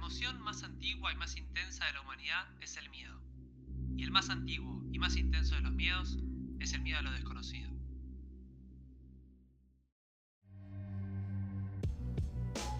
emoción más antigua y más intensa de la humanidad es el miedo. Y el más antiguo y más intenso de los miedos es el miedo a lo desconocido.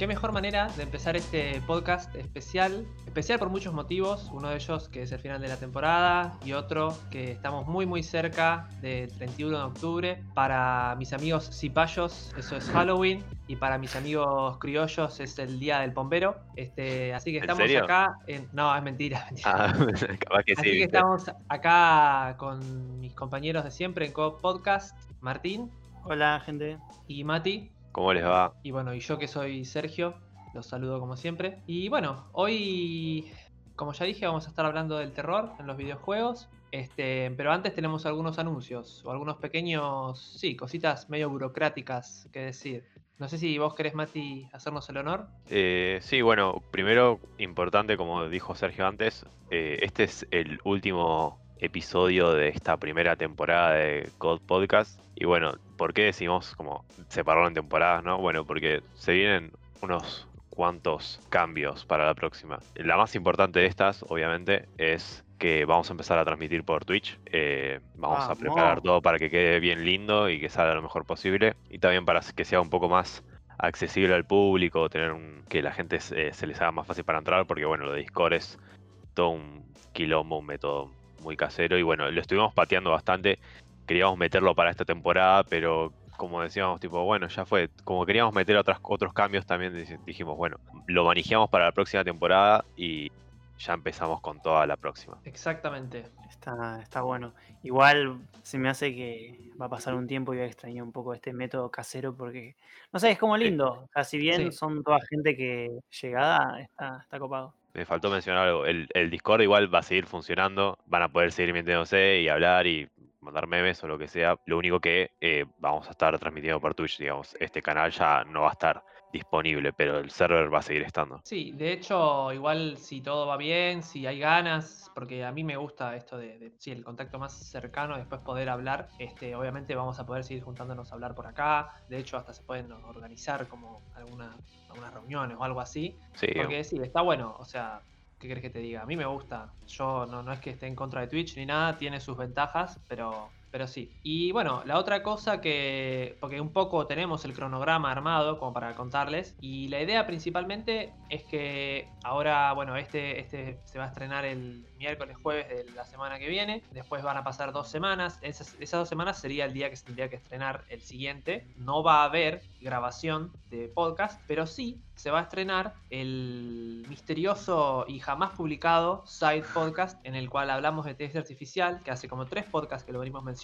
Qué mejor manera de empezar este podcast especial, especial por muchos motivos, uno de ellos que es el final de la temporada y otro que estamos muy muy cerca del 31 de octubre. Para mis amigos cipayos eso es Halloween y para mis amigos criollos es el Día del Pombero. Este, así que estamos acá en... No, es mentira. Ah, que así que estamos acá con mis compañeros de siempre en Co Podcast, Martín. Hola gente. Y Mati. ¿Cómo les va? Y bueno, y yo que soy Sergio, los saludo como siempre. Y bueno, hoy, como ya dije, vamos a estar hablando del terror en los videojuegos. Este, pero antes tenemos algunos anuncios o algunos pequeños, sí, cositas medio burocráticas que decir. No sé si vos querés, Mati, hacernos el honor. Eh, sí, bueno, primero, importante, como dijo Sergio antes, eh, este es el último episodio de esta primera temporada de God Podcast. Y bueno, ¿por qué decimos como separarlo en temporadas, no? Bueno, porque se vienen unos cuantos cambios para la próxima. La más importante de estas, obviamente, es que vamos a empezar a transmitir por Twitch. Eh, vamos a preparar todo para que quede bien lindo y que salga lo mejor posible. Y también para que sea un poco más accesible al público, tener un, que la gente se, se les haga más fácil para entrar, porque bueno, lo de Discord es todo un quilombo, un método muy casero y bueno, lo estuvimos pateando bastante. Queríamos meterlo para esta temporada, pero como decíamos, tipo, bueno, ya fue. Como queríamos meter otras, otros cambios, también dijimos, bueno, lo manejamos para la próxima temporada y ya empezamos con toda la próxima. Exactamente. Está, está bueno. Igual se me hace que va a pasar un tiempo y voy a extrañar un poco este método casero porque, no sé, es como lindo. O si bien son toda gente que llegada, está, está copado. Me faltó mencionar algo. El, Discord igual va a seguir funcionando. Van a poder seguir metiéndose y hablar y mandar memes o lo que sea. Lo único que eh, vamos a estar transmitiendo por Twitch, digamos. Este canal ya no va a estar disponible, pero el server va a seguir estando. Sí, de hecho, igual si todo va bien, si hay ganas, porque a mí me gusta esto de, sí, el contacto más cercano, después poder hablar. Este, obviamente vamos a poder seguir juntándonos a hablar por acá. De hecho, hasta se pueden organizar como alguna, algunas reuniones o algo así. Sí. Porque sí, está bueno, o sea, ¿qué crees que te diga? A mí me gusta. Yo no, no es que esté en contra de Twitch ni nada, tiene sus ventajas, pero pero sí. Y bueno, la otra cosa que. Porque un poco tenemos el cronograma armado como para contarles. Y la idea principalmente es que ahora, bueno, este, este se va a estrenar el miércoles, jueves de la semana que viene. Después van a pasar dos semanas. Esas, dos semanas sería el día que se tendría que estrenar el siguiente. No va a haber grabación de podcast, pero sí se va a estrenar el misterioso y jamás publicado Side Podcast, en el cual hablamos de inteligencia artificial, que hace como tres podcasts que lo venimos mencionando.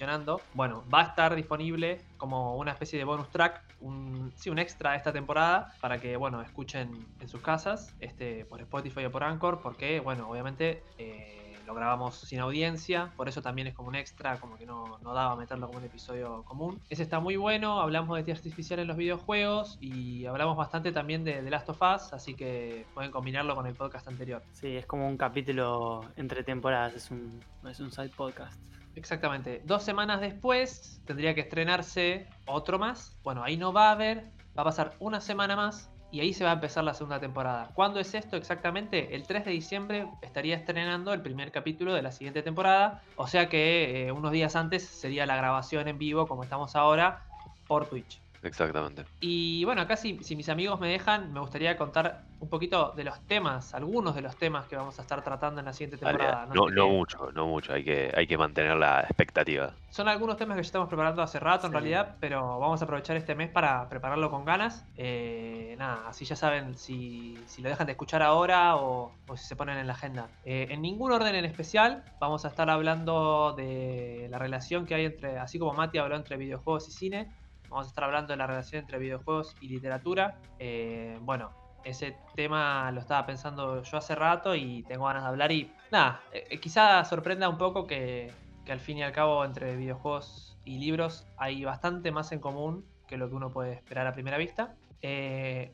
Bueno, va a estar disponible como una especie de bonus track, un, sí, un extra de esta temporada, para que, bueno, escuchen en sus casas, este, por Spotify o por Anchor, porque, bueno, obviamente... Eh, lo grabamos sin audiencia, por eso también es como un extra, como que no, daba meterlo como un episodio común. Ese está muy bueno, hablamos de inteligencia artificial en los videojuegos y hablamos bastante también de The Last of Us, así que pueden combinarlo con el podcast anterior. Sí, es como un capítulo entre temporadas, es un, es un side podcast. Exactamente. Dos semanas después tendría que estrenarse otro más. Bueno, ahí no va a haber. Va a pasar una semana más y ahí se va a empezar la segunda temporada. ¿Cuándo es esto exactamente? El 3 de diciembre estaría estrenando el primer capítulo de la siguiente temporada, o sea que eh, unos días antes sería la grabación en vivo como estamos ahora por Twitch. Exactamente. Y bueno, acá si, mis amigos me dejan, me gustaría contar un poquito de los temas, algunos de los temas que vamos a estar tratando en la siguiente temporada. No, no, mucho, no mucho, hay que, hay que mantener la expectativa. Son algunos temas que ya estamos preparando hace rato en realidad, pero vamos a aprovechar este mes para prepararlo con ganas. Eh, nada, así ya saben si, lo dejan de escuchar ahora o, si se ponen en la agenda. Eh, en ningún orden en especial, vamos a estar hablando de la relación que hay entre, así como Mati habló entre videojuegos y cine, Vamos a estar hablando de la relación entre videojuegos y literatura. Eh, bueno, ese tema lo estaba pensando yo hace rato y tengo ganas de hablar y nada, eh, eh, quizá sorprenda un poco que, al fin y al cabo entre videojuegos y libros hay bastante más en común que lo que uno puede esperar a primera vista.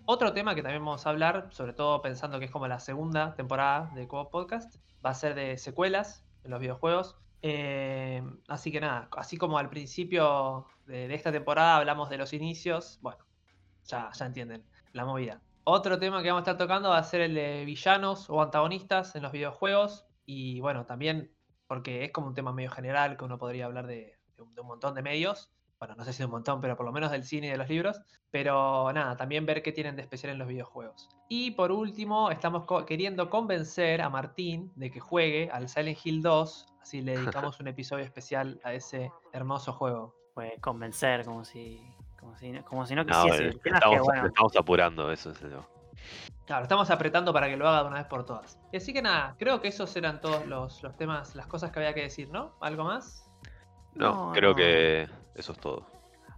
otro tema que también vamos a hablar, sobre todo pensando que es como la segunda temporada de Cobo Podcast, va a ser de secuelas en los videojuegos. Eh, así que nada, así como al principio de, esta temporada hablamos de los inicios, bueno, ya, ya entienden la movida. Otro tema que vamos a estar tocando va a ser el de villanos o antagonistas en los videojuegos. Y bueno, también porque es como un tema medio general que uno podría hablar de, un montón de medios. Bueno, no sé si de un montón, pero por lo menos del cine y de los libros. Pero nada, también ver qué tienen de especial en los videojuegos. Y por último, estamos queriendo convencer a Martín de que juegue al Silent Hill 2. Así le dedicamos un episodio especial a ese hermoso juego. Pues convencer, como si, como si, como si no quisiese. estamos, apurando, eso es Claro, estamos apretando para que lo haga de una vez por todas. Así que nada, creo que esos eran todos los, temas, las cosas que había que decir, ¿no? ¿Algo más? No, creo que eso es todo.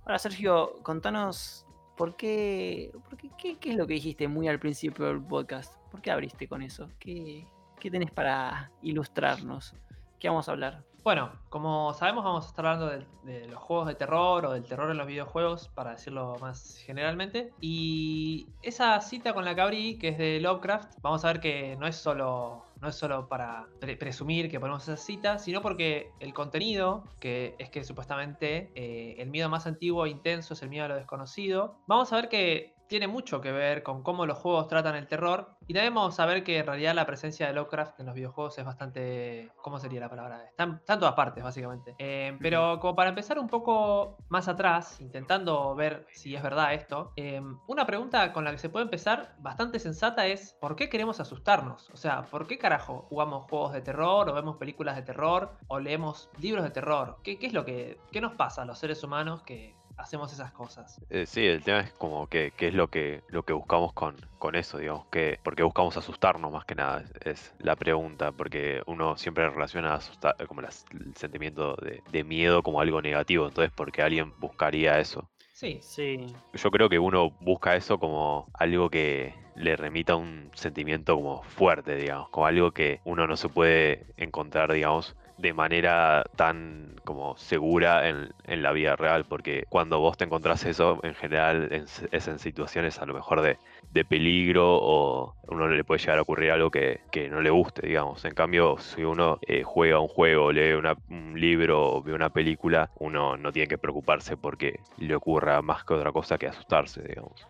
Ahora, Sergio, contanos por qué, por qué, qué, es lo que dijiste muy al principio del podcast. ¿Por qué abriste con eso? ¿Qué, qué tenés para ilustrarnos? ¿Qué vamos a hablar? Bueno, como sabemos vamos a estar hablando de, los juegos de terror o del terror en los videojuegos, para decirlo más generalmente. Y esa cita con la que que es de Lovecraft, vamos a ver que no es solo, no es solo para presumir que ponemos esa cita, sino porque el contenido, que es que supuestamente eh, el miedo más antiguo e intenso es el miedo a lo desconocido, vamos a ver que tiene mucho que ver con cómo los juegos tratan el terror. Y debemos saber que en realidad la presencia de Lovecraft en los videojuegos es bastante. ¿Cómo sería la palabra? Están, en todas partes, básicamente. Eh, pero como para empezar un poco más atrás, intentando ver si es verdad esto, eh, una pregunta con la que se puede empezar bastante sensata es: ¿por qué queremos asustarnos? O sea, ¿por qué carajo jugamos juegos de terror o vemos películas de terror o leemos libros de terror? ¿Qué, qué es lo que. ¿Qué nos pasa a los seres humanos que hacemos esas cosas. Eh, sí, el tema es como que qué es lo que, lo que buscamos con, con eso, digamos, que porque buscamos asustarnos más que nada, es, la pregunta, porque uno siempre relaciona asustar, como el sentimiento de, de, miedo como algo negativo, entonces porque alguien buscaría eso. Sí, sí. Yo creo que uno busca eso como algo que le remita un sentimiento como fuerte, digamos, como algo que uno no se puede encontrar, digamos, de manera tan como segura en, la vida real, porque cuando vos te encontrás eso, en general es en situaciones a lo mejor de, peligro o uno le puede llegar a ocurrir algo que, no le guste, digamos. En cambio, si uno eh, juega un juego, lee un libro o ve una película, uno no tiene que preocuparse porque le ocurra más que otra cosa que asustarse, digamos.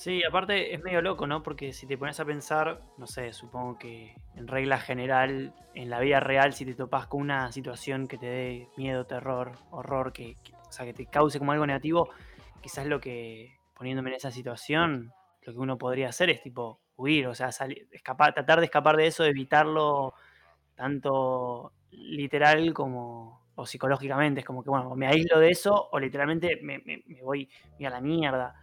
Sí, aparte es medio loco, ¿no? Porque si te pones a pensar, no sé, supongo que en regla general, en la vida real, si te topas con una situación que te dé miedo, terror, horror, que, o sea, que te cause como algo negativo, quizás lo que, poniéndome en esa situación, lo que uno podría hacer es tipo huir, o sea, salir, escapar, tratar de escapar de eso, evitarlo tanto literal como o psicológicamente. Es como que, bueno, me aíslo de eso o literalmente me, voy a la mierda.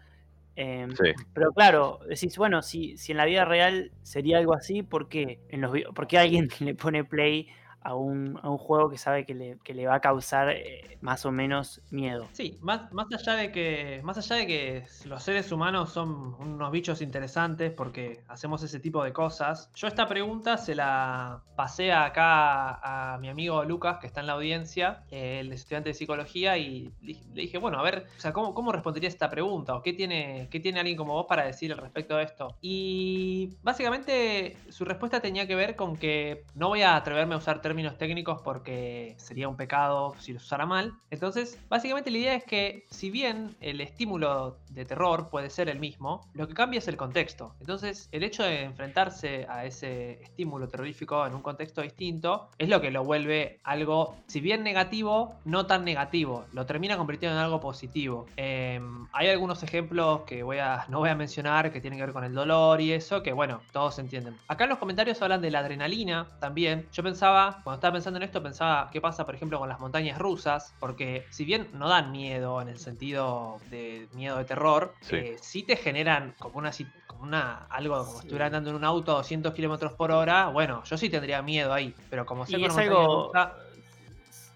Em, pero claro, decís, bueno, si, si en la vida real sería algo así, ¿por qué, en los, ¿por qué alguien le pone play a un, a un juego que sabe que le, que le va a causar eh, más o menos miedo. Sí, más, más, allá de que, más allá de que los seres humanos son unos bichos interesantes porque hacemos ese tipo de cosas, yo esta pregunta se la pasé acá a mi amigo Lucas, que está en la audiencia, el estudiante de psicología, y le dije, bueno, a ver, o sea, ¿cómo, cómo respondería esta pregunta? ¿O qué tiene, qué tiene alguien como vos para decir al respecto de esto? Y básicamente su respuesta tenía que ver con que no voy a atreverme a usar términos técnicos porque sería un pecado si los usara mal. Entonces, básicamente la idea es que si bien el estímulo de terror puede ser el mismo, lo que cambia es el contexto. Entonces, el hecho de enfrentarse a ese estímulo terrorífico en un contexto distinto es lo que lo vuelve algo, si bien negativo, no tan negativo. Lo termina convirtiendo en algo positivo. Em, hay algunos ejemplos que voy a, no voy a mencionar que tienen que ver con el dolor y eso, que bueno, todos entienden. Acá en los comentarios hablan de la adrenalina también. Yo pensaba, cuando estaba pensando en esto, pensaba qué pasa, por ejemplo, con las montañas rusas, porque si bien no dan miedo en el sentido de miedo de terror, sí, eh, te generan como una, como una algo como si estuviera andando en un auto a 200 kilómetros por hora. Bueno, yo sí tendría miedo ahí, pero como sé que algo...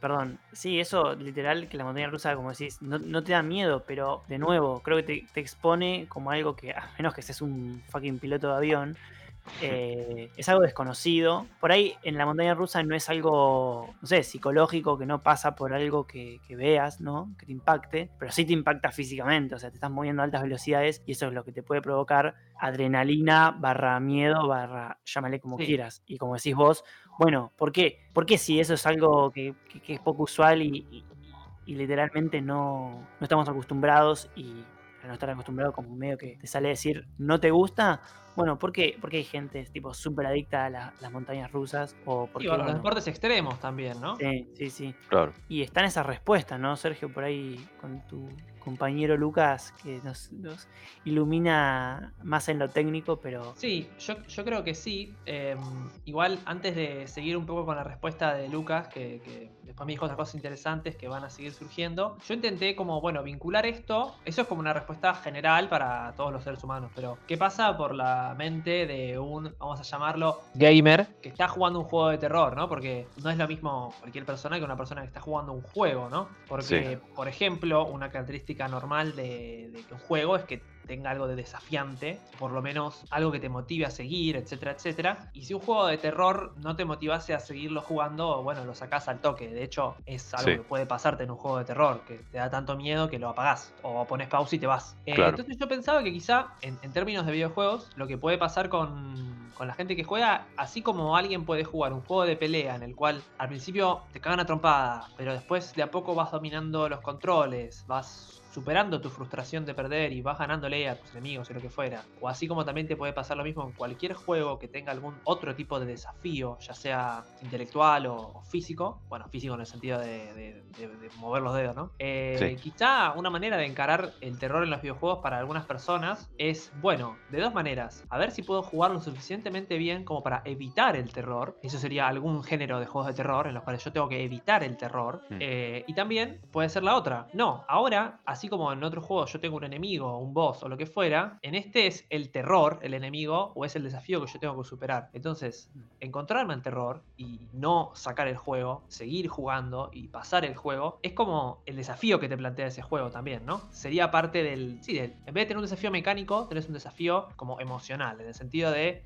Perdón, sí, eso literal que la montaña rusa, como decís, no, te da miedo, pero de nuevo, creo que te, te, expone como algo que, a menos que seas un fucking piloto de avión, eh, es algo desconocido. Por ahí en la montaña rusa no es algo, no sé, psicológico, que no pasa por algo que, veas, ¿no? Que te impacte, pero sí te impacta físicamente, o sea, te estás moviendo a altas velocidades y eso es lo que te puede provocar adrenalina barra miedo barra llámale como quieras. Y como decís vos, bueno, ¿por qué? ¿Por qué si eso es algo que, es poco usual y, literalmente no, no estamos acostumbrados y al no estar acostumbrado, como medio que te sale a decir no te gusta, bueno, ¿por qué? Porque hay gente tipo súper adicta a las montañas rusas. O porque, los deportes extremos también, ¿no? Sí, sí, sí. Claro. Y están esas respuestas, ¿no, Sergio? Por ahí con tu compañero Lucas, que nos, ilumina más en lo técnico, pero... Sí, yo, yo creo que sí. Em, igual, antes de seguir un poco con la respuesta de Lucas, que, me dijo otras cosas interesantes que van a seguir surgiendo, yo intenté como, bueno, vincular esto, eso es como una respuesta general para todos los seres humanos, pero ¿qué pasa por la mente de un, vamos a llamarlo, gamer, que está jugando un juego de terror, ¿no? Porque no es lo mismo cualquier persona que una persona que está jugando un juego, ¿no? Porque, por ejemplo, una característica normal de, de un juego es que tenga algo de desafiante, por lo menos algo que te motive a seguir, etcétera, etcétera. Y si un juego de terror no te motivase a seguirlo jugando, bueno, lo sacás al toque. De hecho, es algo que puede pasarte en un juego de terror, que te da tanto miedo que lo apagás o pones pausa y te vas. Eh, entonces yo pensaba que quizá, en, términos de videojuegos, lo que puede pasar con, con la gente que juega, así como alguien puede jugar un juego de pelea en el cual al principio te cagan a trompada, pero después de a poco vas dominando los controles, vas superando tu frustración de perder y vas ganándole a tus enemigos o lo que fuera. O así como también te puede pasar lo mismo en cualquier juego que tenga algún otro tipo de desafío, ya sea intelectual o, físico. Bueno, físico en el sentido de, mover los dedos, ¿no? Eh, quizá una manera de encarar el terror en los videojuegos para algunas personas es, bueno, de dos maneras. A ver si puedo jugar lo suficientemente bien como para evitar el terror. Eso sería algún género de juegos de terror en los cuales yo tengo que evitar el terror. Hmm. Eh, y también puede ser la otra. No, ahora, así como en otros juegos yo tengo un enemigo, un boss o lo que fuera, en este es el terror, el enemigo, o es el desafío que yo tengo que superar. Entonces, encontrarme el terror y no sacar el juego, seguir jugando y pasar el juego, es como el desafío que te plantea ese juego también, ¿no? Sería parte del. Sí, en vez de tener un desafío mecánico, tenés un desafío como emocional, en el sentido de.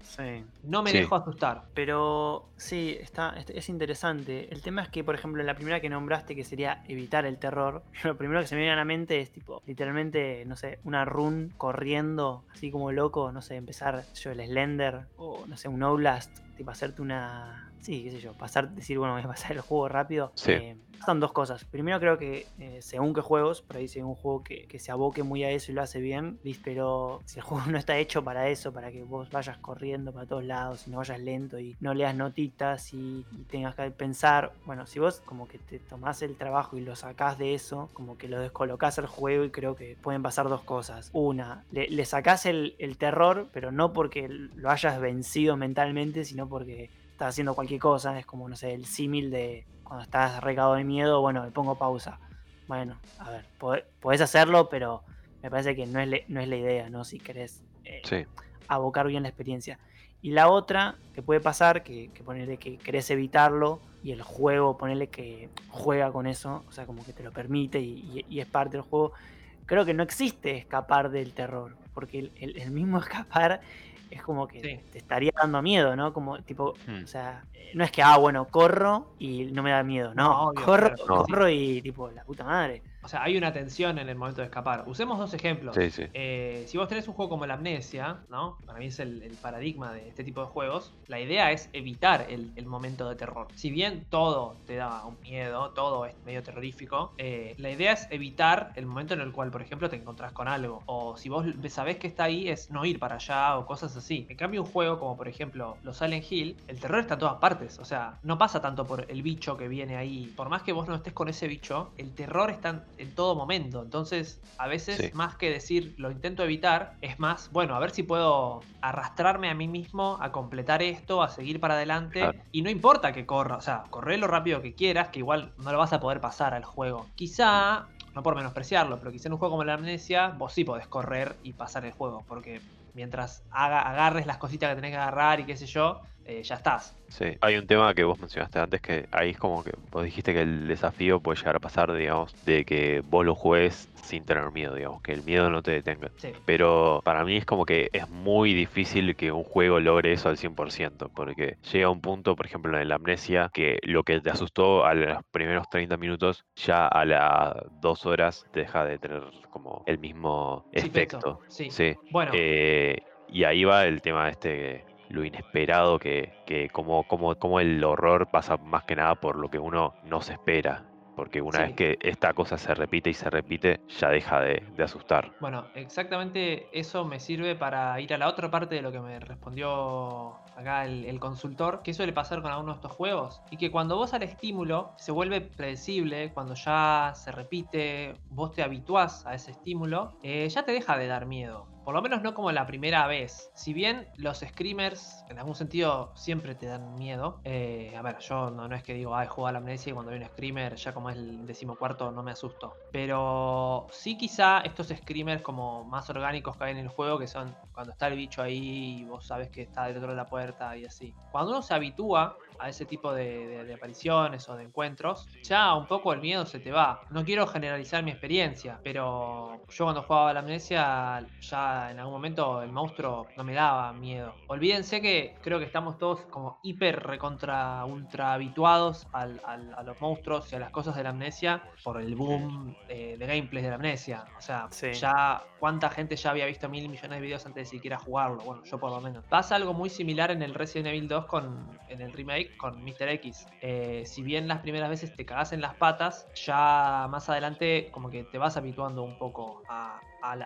No me dejo asustar. Pero sí, está, es interesante. El tema es que, por ejemplo, en la primera que nombraste, que sería evitar el terror, lo primero que se me viene a la mente tipo, literalmente, no sé, una run corriendo, así como loco, no sé, empezar yo el Slender o no sé, un Oblast, tipo hacerte una sí, qué sé yo, pasar, decir, bueno, voy a pasar el juego rápido. Eh, son dos cosas. Primero creo que eh, según qué juegos, por ahí si un juego que, se aboque muy a eso y lo hace bien, pero si el juego no está hecho para eso, para que vos vayas corriendo para todos lados y no vayas lento y no leas notitas y, tengas que pensar, bueno, si vos como que te tomás el trabajo y lo sacás de eso, como que lo descolocás al juego y creo que pueden pasar dos cosas. Una, le, le sacás el, el terror, pero no porque lo hayas vencido mentalmente, sino porque estás haciendo cualquier cosa, es como, no sé, el símil de cuando estás recado de miedo, bueno, le pongo pausa. Bueno, a ver, podés hacerlo, pero me parece que no es, no es la idea, ¿no? Si querés eh, abocar bien la experiencia. Y la otra que puede pasar, que, que ponerle que querés evitarlo y el juego, ponerle que juega con eso, o sea, como que te lo permite y, es parte del juego. Creo que no existe escapar del terror, porque el mismo escapar es como que te estaría dando miedo, ¿no? Como tipo, hmm. o sea, no es que, ah, bueno, corro y no me da miedo, no, corro, corro y tipo, la puta madre. O sea, hay una tensión en el momento de escapar. Usemos dos ejemplos. Eh, si vos tenés un juego como la Amnesia, ¿no? Para mí es el, paradigma de este tipo de juegos. La idea es evitar el, momento de terror. Si bien todo te da un miedo, todo es medio terrorífico, eh, la idea es evitar el momento en el cual, por ejemplo, te encontrás con algo. O si vos sabés que está ahí, es no ir para allá o cosas así. En cambio, un juego como, por ejemplo, los Silent Hill, el terror está en todas partes. O sea, no pasa tanto por el bicho que viene ahí. Por más que vos no estés con ese bicho, el terror está en en todo momento. Entonces, a veces, más que decir lo intento evitar, es más, bueno, a ver si puedo arrastrarme a mí mismo a completar esto, a seguir para adelante. Y no importa que corra, o sea, corre lo rápido que quieras, que igual no lo vas a poder pasar al juego. Quizá, no por menospreciarlo, pero quizá en un juego como la amnesia, vos sí podés correr y pasar el juego, porque mientras agarres las cositas que tenés que agarrar y qué sé yo, eh, ya estás. Sí, hay un tema que vos mencionaste antes que ahí es como que vos dijiste que el desafío puede llegar a pasar, digamos, de que vos lo juegues sin tener miedo, digamos, que el miedo no te detenga. Pero para mí es como que es muy difícil que un juego logre eso al 100%, porque llega un punto, por ejemplo, en la amnesia, que lo que te asustó a los primeros 30 minutos, ya a las dos horas te deja de tener como el mismo efecto. Sí, sí. Bueno. Eh, y ahí va el tema este lo inesperado que, que como, como, como el horror pasa más que nada por lo que uno no se espera. porque una vez que esta cosa se repite y se repite, ya deja de, asustar. Bueno, exactamente eso me sirve para ir a la otra parte de lo que me respondió acá el, consultor, que suele pasar con algunos de estos juegos, y que cuando vos al estímulo se vuelve predecible, cuando ya se repite, vos te habituás a ese estímulo, eh, ya te deja de dar miedo. Por lo menos no como la primera vez. Si bien los screamers en algún sentido siempre te dan miedo. Eh, a ver, yo no, es que digo, ah, he jugado a la amnesia y cuando hay un screamer, ya como es el decimocuarto, no me asusto. Pero sí quizá estos screamers como más orgánicos que hay en el juego, que son cuando está el bicho ahí y vos sabes que está dentro de la puerta y así. Cuando uno se habitúa a ese tipo de, apariciones o de encuentros, ya un poco el miedo se te va. No quiero generalizar mi experiencia, pero yo cuando jugaba a la amnesia, ya en algún momento el monstruo no me daba miedo. Olvídense que creo que estamos todos como hiper recontra ultra habituados a los monstruos y a las cosas de la amnesia por el boom de gameplay de la amnesia. O sea, ya cuánta gente ya había visto mil millones de videos antes de siquiera jugarlo. Bueno, yo por lo menos. Pasa algo muy similar en el Resident Evil 2 con en el remake con Mr. X. Eh, si bien las primeras veces te cagas en las patas, ya más adelante como que te vas habituando un poco a,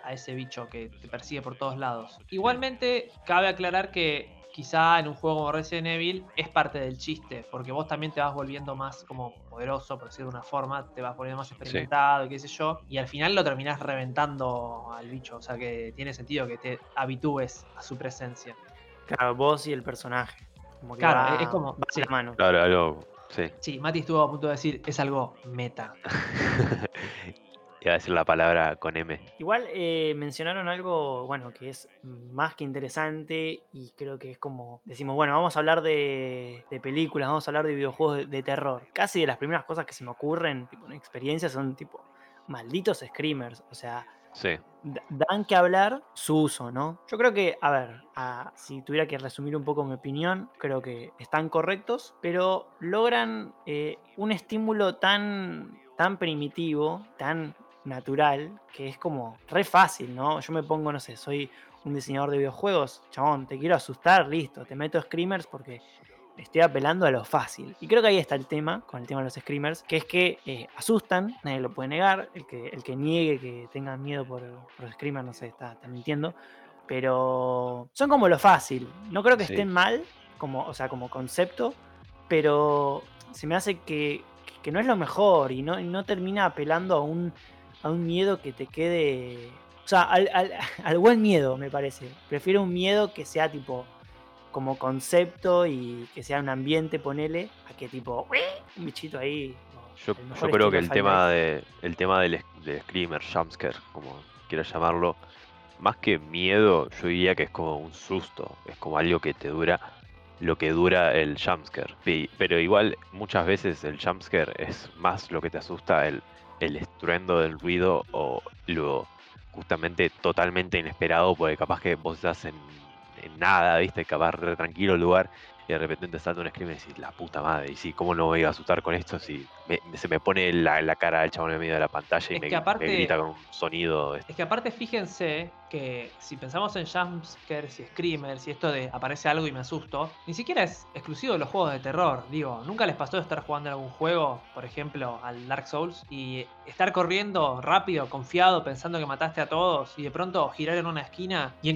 ese bicho que te persigue por todos lados. Igualmente, cabe aclarar que quizá en un juego como Resident Evil es parte del chiste, porque vos también te vas volviendo más como poderoso, por decirlo de una forma, te vas volviendo más experimentado y qué sé yo, y al final lo terminás reventando al bicho, o sea que tiene sentido que te habitúes a su presencia. Claro, vos y el personaje claro, es como. Sí. mano. Claro, algo. Sí. Sí, Mati estuvo a punto de decir, es algo meta. Iba a decir la palabra con M. Igual eh, mencionaron algo, bueno, que es más que interesante y creo que es como, decimos, bueno, vamos a hablar de, películas, vamos a hablar de videojuegos de, terror. Casi de las primeras cosas que se me ocurren, tipo, en experiencias, son tipo, malditos screamers. O sea, dan que hablar su uso, ¿no? Yo creo que, a ver, si tuviera que resumir un poco mi opinión, creo que están correctos, pero logran eh, un estímulo tan, tan primitivo, tan natural, que es como re fácil, ¿no? Yo me pongo, no sé, soy un diseñador de videojuegos, chabón, te quiero asustar, listo, te meto screamers porque estoy apelando a lo fácil. Y creo que ahí está el tema, con el tema de los screamers, que es que eh, asustan, nadie lo puede negar, el que, el que niegue que tenga miedo por, los screamers, no sé, está, mintiendo, pero son como lo fácil. No creo que estén mal, como, o sea, como concepto, pero se me hace que, no es lo mejor y no, no termina apelando a un, a un miedo que te quede... O sea, al, al buen miedo, me parece. Prefiero un miedo que sea tipo como concepto y que sea un ambiente, ponele, a que tipo, un bichito ahí. Yo, creo que el tema, de, el tema del, screamer, jumpscare, como quieras llamarlo, más que miedo, yo diría que es como un susto, es como algo que te dura lo que dura el jumpscare. Pero igual muchas veces el jumpscare es más lo que te asusta el, el estruendo del ruido o lo justamente totalmente inesperado, porque capaz que vos estás en en nada, ¿viste? Capaz re tranquilo el lugar y de repente te salta un scream y decís, la puta madre, y sí, ¿cómo no me voy a asustar con esto si se me pone la, la cara del chabón en medio de la pantalla y me, grita con un sonido? Es que aparte fíjense que si pensamos en jumpscares y screamers y esto de aparece algo y me asusto, ni siquiera es exclusivo de los juegos de terror. Digo, ¿nunca les pasó de estar jugando en algún juego, por ejemplo, al Dark Souls, y estar corriendo rápido, confiado, pensando que mataste a todos, y de pronto girar en una esquina y,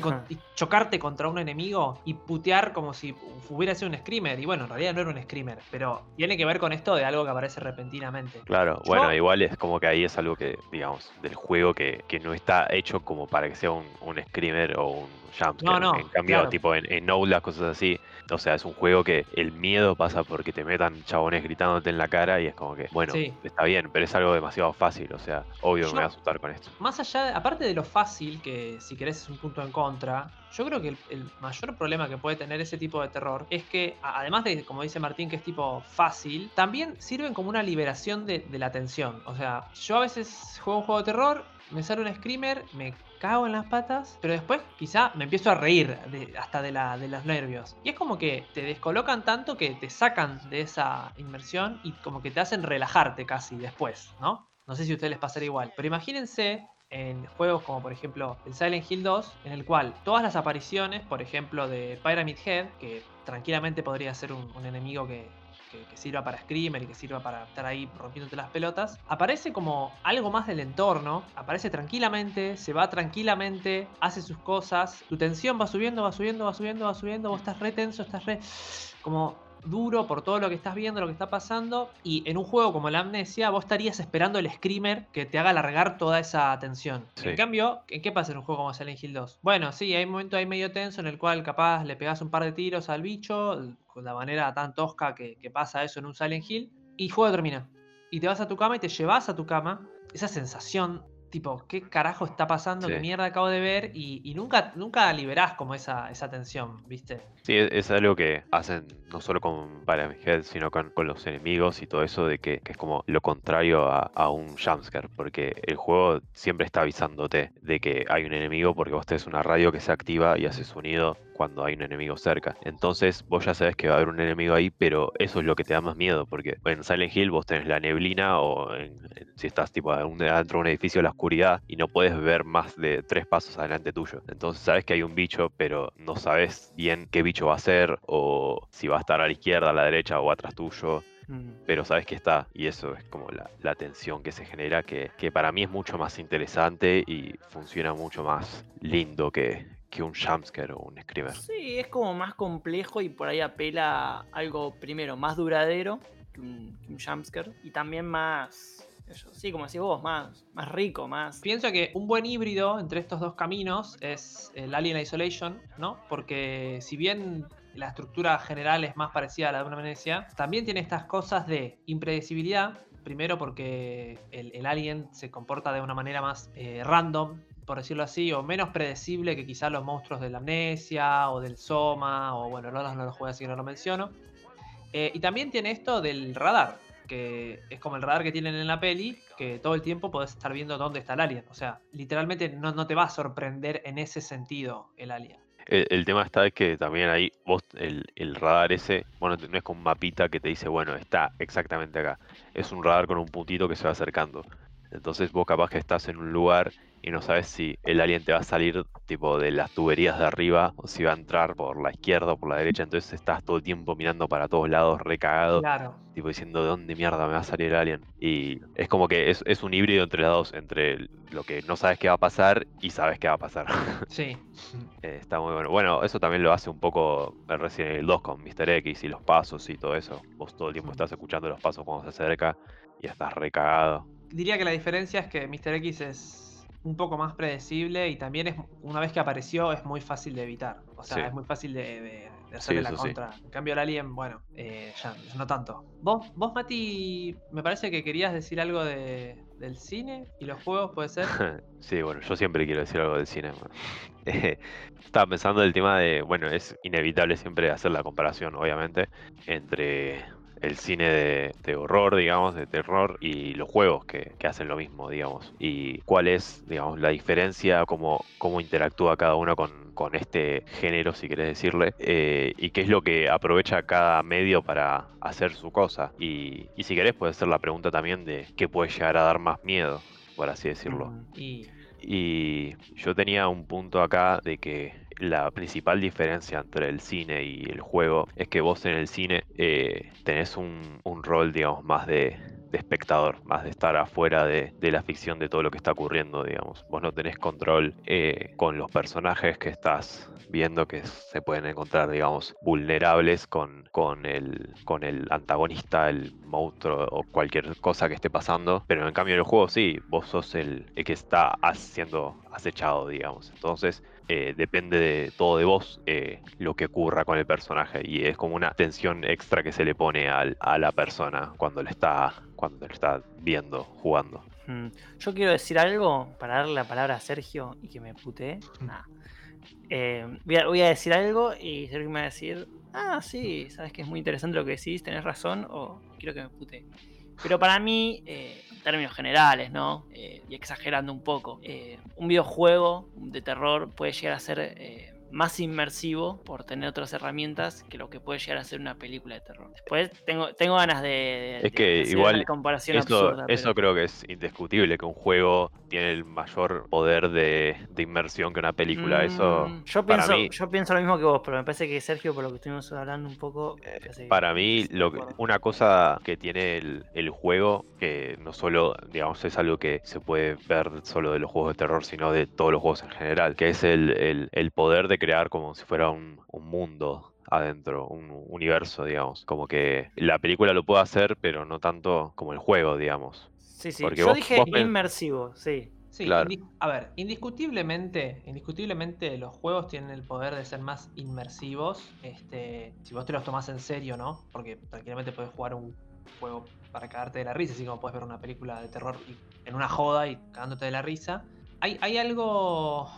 chocarte contra un enemigo y putear como si hubiera sido un screamer? Y bueno, en realidad no era un screamer, pero tiene que ver con esto de algo que aparece repentinamente. Claro, bueno, igual es como que ahí es algo que, digamos, del juego que, que no está hecho como para que sea un un, screamer o un jumpscare. No, en cambio, tipo en, en las cosas así. O sea, es un juego que el miedo pasa porque te metan chabones gritándote en la cara y es como que, bueno, está bien, pero es algo demasiado fácil. O sea, obvio que me voy a asustar con esto. Más allá, aparte de lo fácil, que si querés es un punto en contra, yo creo que el, mayor problema que puede tener ese tipo de terror es que, además de, como dice Martín, que es tipo fácil, también sirven como una liberación de, de la tensión. O sea, yo a veces juego un juego de terror, me sale un screamer, me cago en las patas, pero después quizá me empiezo a reír hasta de, la, de los nervios. Y es como que te descolocan tanto que te sacan de esa inmersión y como que te hacen relajarte casi después, ¿no? No sé si a ustedes les pasará igual, pero imagínense en juegos como por ejemplo el Silent Hill 2, en el cual todas las apariciones, por ejemplo de Pyramid Head, que tranquilamente podría ser un, enemigo que, que, sirva para Screamer y que sirva para estar ahí rompiéndote las pelotas, aparece como algo más del entorno, aparece tranquilamente, se va tranquilamente, hace sus cosas, tu tensión va subiendo, va subiendo, va subiendo, va subiendo, vos estás re tenso, estás re como duro por todo lo que estás viendo, lo que está pasando. Y en un juego como la Amnesia, vos estarías esperando el screamer que te haga alargar toda esa tensión. En cambio, ¿qué pasa en un juego como Silent Hill 2? Bueno, sí, hay un momento ahí medio tenso en el cual capaz le pegas un par de tiros al bicho, con la manera tan tosca que, que pasa eso en un Silent Hill, y el juego termina. Y te vas a tu cama y te llevas a tu cama. Esa sensación tipo, ¿qué carajo está pasando? ¿Qué mierda acabo de ver? Y, nunca, nunca liberás como esa, esa tensión, ¿viste? Sí, es, algo que hacen no solo con Pyramid sino con, con, los enemigos y todo eso, de que, es como lo contrario a, un jumpscare, porque el juego siempre está avisándote de que hay un enemigo porque vos tenés una radio que se activa y hace sonido cuando hay un enemigo cerca. Entonces vos ya sabes que va a haber un enemigo ahí, pero eso es lo que te da más miedo, porque en Silent Hill vos tenés la neblina o si estás tipo dentro de un edificio la oscuridad y no puedes ver más de tres pasos adelante tuyo. Entonces sabes que hay un bicho, pero no sabes bien qué bicho va a ser o si va a estar a la izquierda, a la derecha o atrás tuyo mm. pero sabes que está y eso es como la, tensión que se genera que, que, para mí es mucho más interesante y funciona mucho más lindo que, que un jumpscare o un screamer. Sí, es como más complejo y por ahí apela algo primero más duradero que un, jumpscare y también más sí, como decís vos, más, más rico, más. Pienso que un buen híbrido entre estos dos caminos es el Alien Isolation, ¿no? Porque si bien la estructura general es más parecida a la de una Venecia, también tiene estas cosas de impredecibilidad. Primero porque el, alien se comporta de una manera más eh, random, por decirlo así, o menos predecible que quizás los monstruos de la amnesia o del soma, o bueno, no, no lo juego así, no lo menciono. Eh, y también tiene esto del radar, que es como el radar que tienen en la peli, que todo el tiempo podés estar viendo dónde está el alien. O sea, literalmente no, no te va a sorprender en ese sentido el alien. El, tema está es que también ahí vos, el, el, radar ese, bueno, no es como un mapita que te dice, bueno, está exactamente acá. Es un radar con un puntito que se va acercando. Entonces vos capaz que estás en un lugar y no sabes si el alien te va a salir tipo de las tuberías de arriba o si va a entrar por la izquierda o por la derecha, entonces estás todo el tiempo mirando para todos lados, recagado, claro. tipo diciendo de dónde mierda me va a salir el alien. Y es como que es, es un híbrido entre las dos, entre lo que no sabes qué va a pasar y sabes qué va a pasar. Sí. Eh, está muy bueno. Bueno, eso también lo hace un poco recién el 2 con Mr. X y los pasos y todo eso. Vos todo el tiempo estás escuchando los pasos cuando se acerca y estás recagado. Diría que la diferencia es que Mr. X es un poco más predecible y también es una vez que apareció es muy fácil de evitar. O sea, es muy fácil de, hacerle la contra. En cambio, el Alien, bueno, eh, ya no tanto. Vos, vos, Mati, me parece que querías decir algo de, del cine y los juegos, ¿puede ser? sí, bueno, yo siempre quiero decir algo del cine. estaba pensando el tema de, bueno, es inevitable siempre hacer la comparación, obviamente, entre el cine de, horror, digamos, de terror y los juegos que, hacen lo mismo, digamos. Y cuál es, digamos, la diferencia, cómo, cómo interactúa cada uno con, este género, si querés decirle, eh, y qué es lo que aprovecha cada medio para hacer su cosa. Y, si querés, puede ser la pregunta también de qué puede llegar a dar más miedo, por así decirlo. Mm, y... y yo tenía un punto acá de que la principal diferencia entre el cine y el juego es que vos en el cine eh, tenés un, un rol, digamos, más de, de espectador, más de estar afuera de, la ficción de todo lo que está ocurriendo, digamos. Vos no tenés control eh, con los personajes que estás viendo que se pueden encontrar, digamos, vulnerables con, con, el, con el antagonista, el monstruo o cualquier cosa que esté pasando. Pero en cambio en el juego sí, vos sos el, el que está siendo acechado, digamos. Entonces eh, depende de todo de vos eh, lo que ocurra con el personaje. Y es como una tensión extra que se le pone al, a la persona cuando le está cuando le está viendo jugando. Mm, yo quiero decir algo para darle la palabra a Sergio y que me putee. Eh, voy, a, decir algo y Sergio me va a decir ah sí sabes que es muy interesante lo que decís tenés razón o quiero que me putee pero para mí, eh, en términos generales, ¿no? Eh, y exagerando un poco, eh, un videojuego de terror puede llegar a ser más inmersivo por tener otras herramientas que lo que puede llegar a ser una película de terror. Después tengo, tengo ganas de, es que igual comparación eso, absurda, eso creo que es indiscutible que un juego tiene el mayor poder de, inmersión que una película. eso mm, yo pienso, para mí, yo pienso lo mismo que vos, pero me parece que Sergio, por lo que estuvimos hablando un poco, eh, para mí lo, una cosa que tiene el, el juego que no solo digamos es algo que se puede ver solo de los juegos de terror, sino de todos los juegos en general, que es el, el, poder de crear como si fuera un, un mundo adentro, un universo, digamos. Como que la película lo puede hacer, pero no tanto como el juego, digamos. Sí, sí. Yo dije inmersivo, sí. Sí, claro. a ver, indiscutiblemente, indiscutiblemente los juegos tienen el poder de ser más inmersivos. Este, si vos te los tomás en serio, ¿no? Porque tranquilamente puedes jugar un juego para cagarte de la risa, así como puedes ver una película de terror en una joda y cagándote de la risa. Hay, hay algo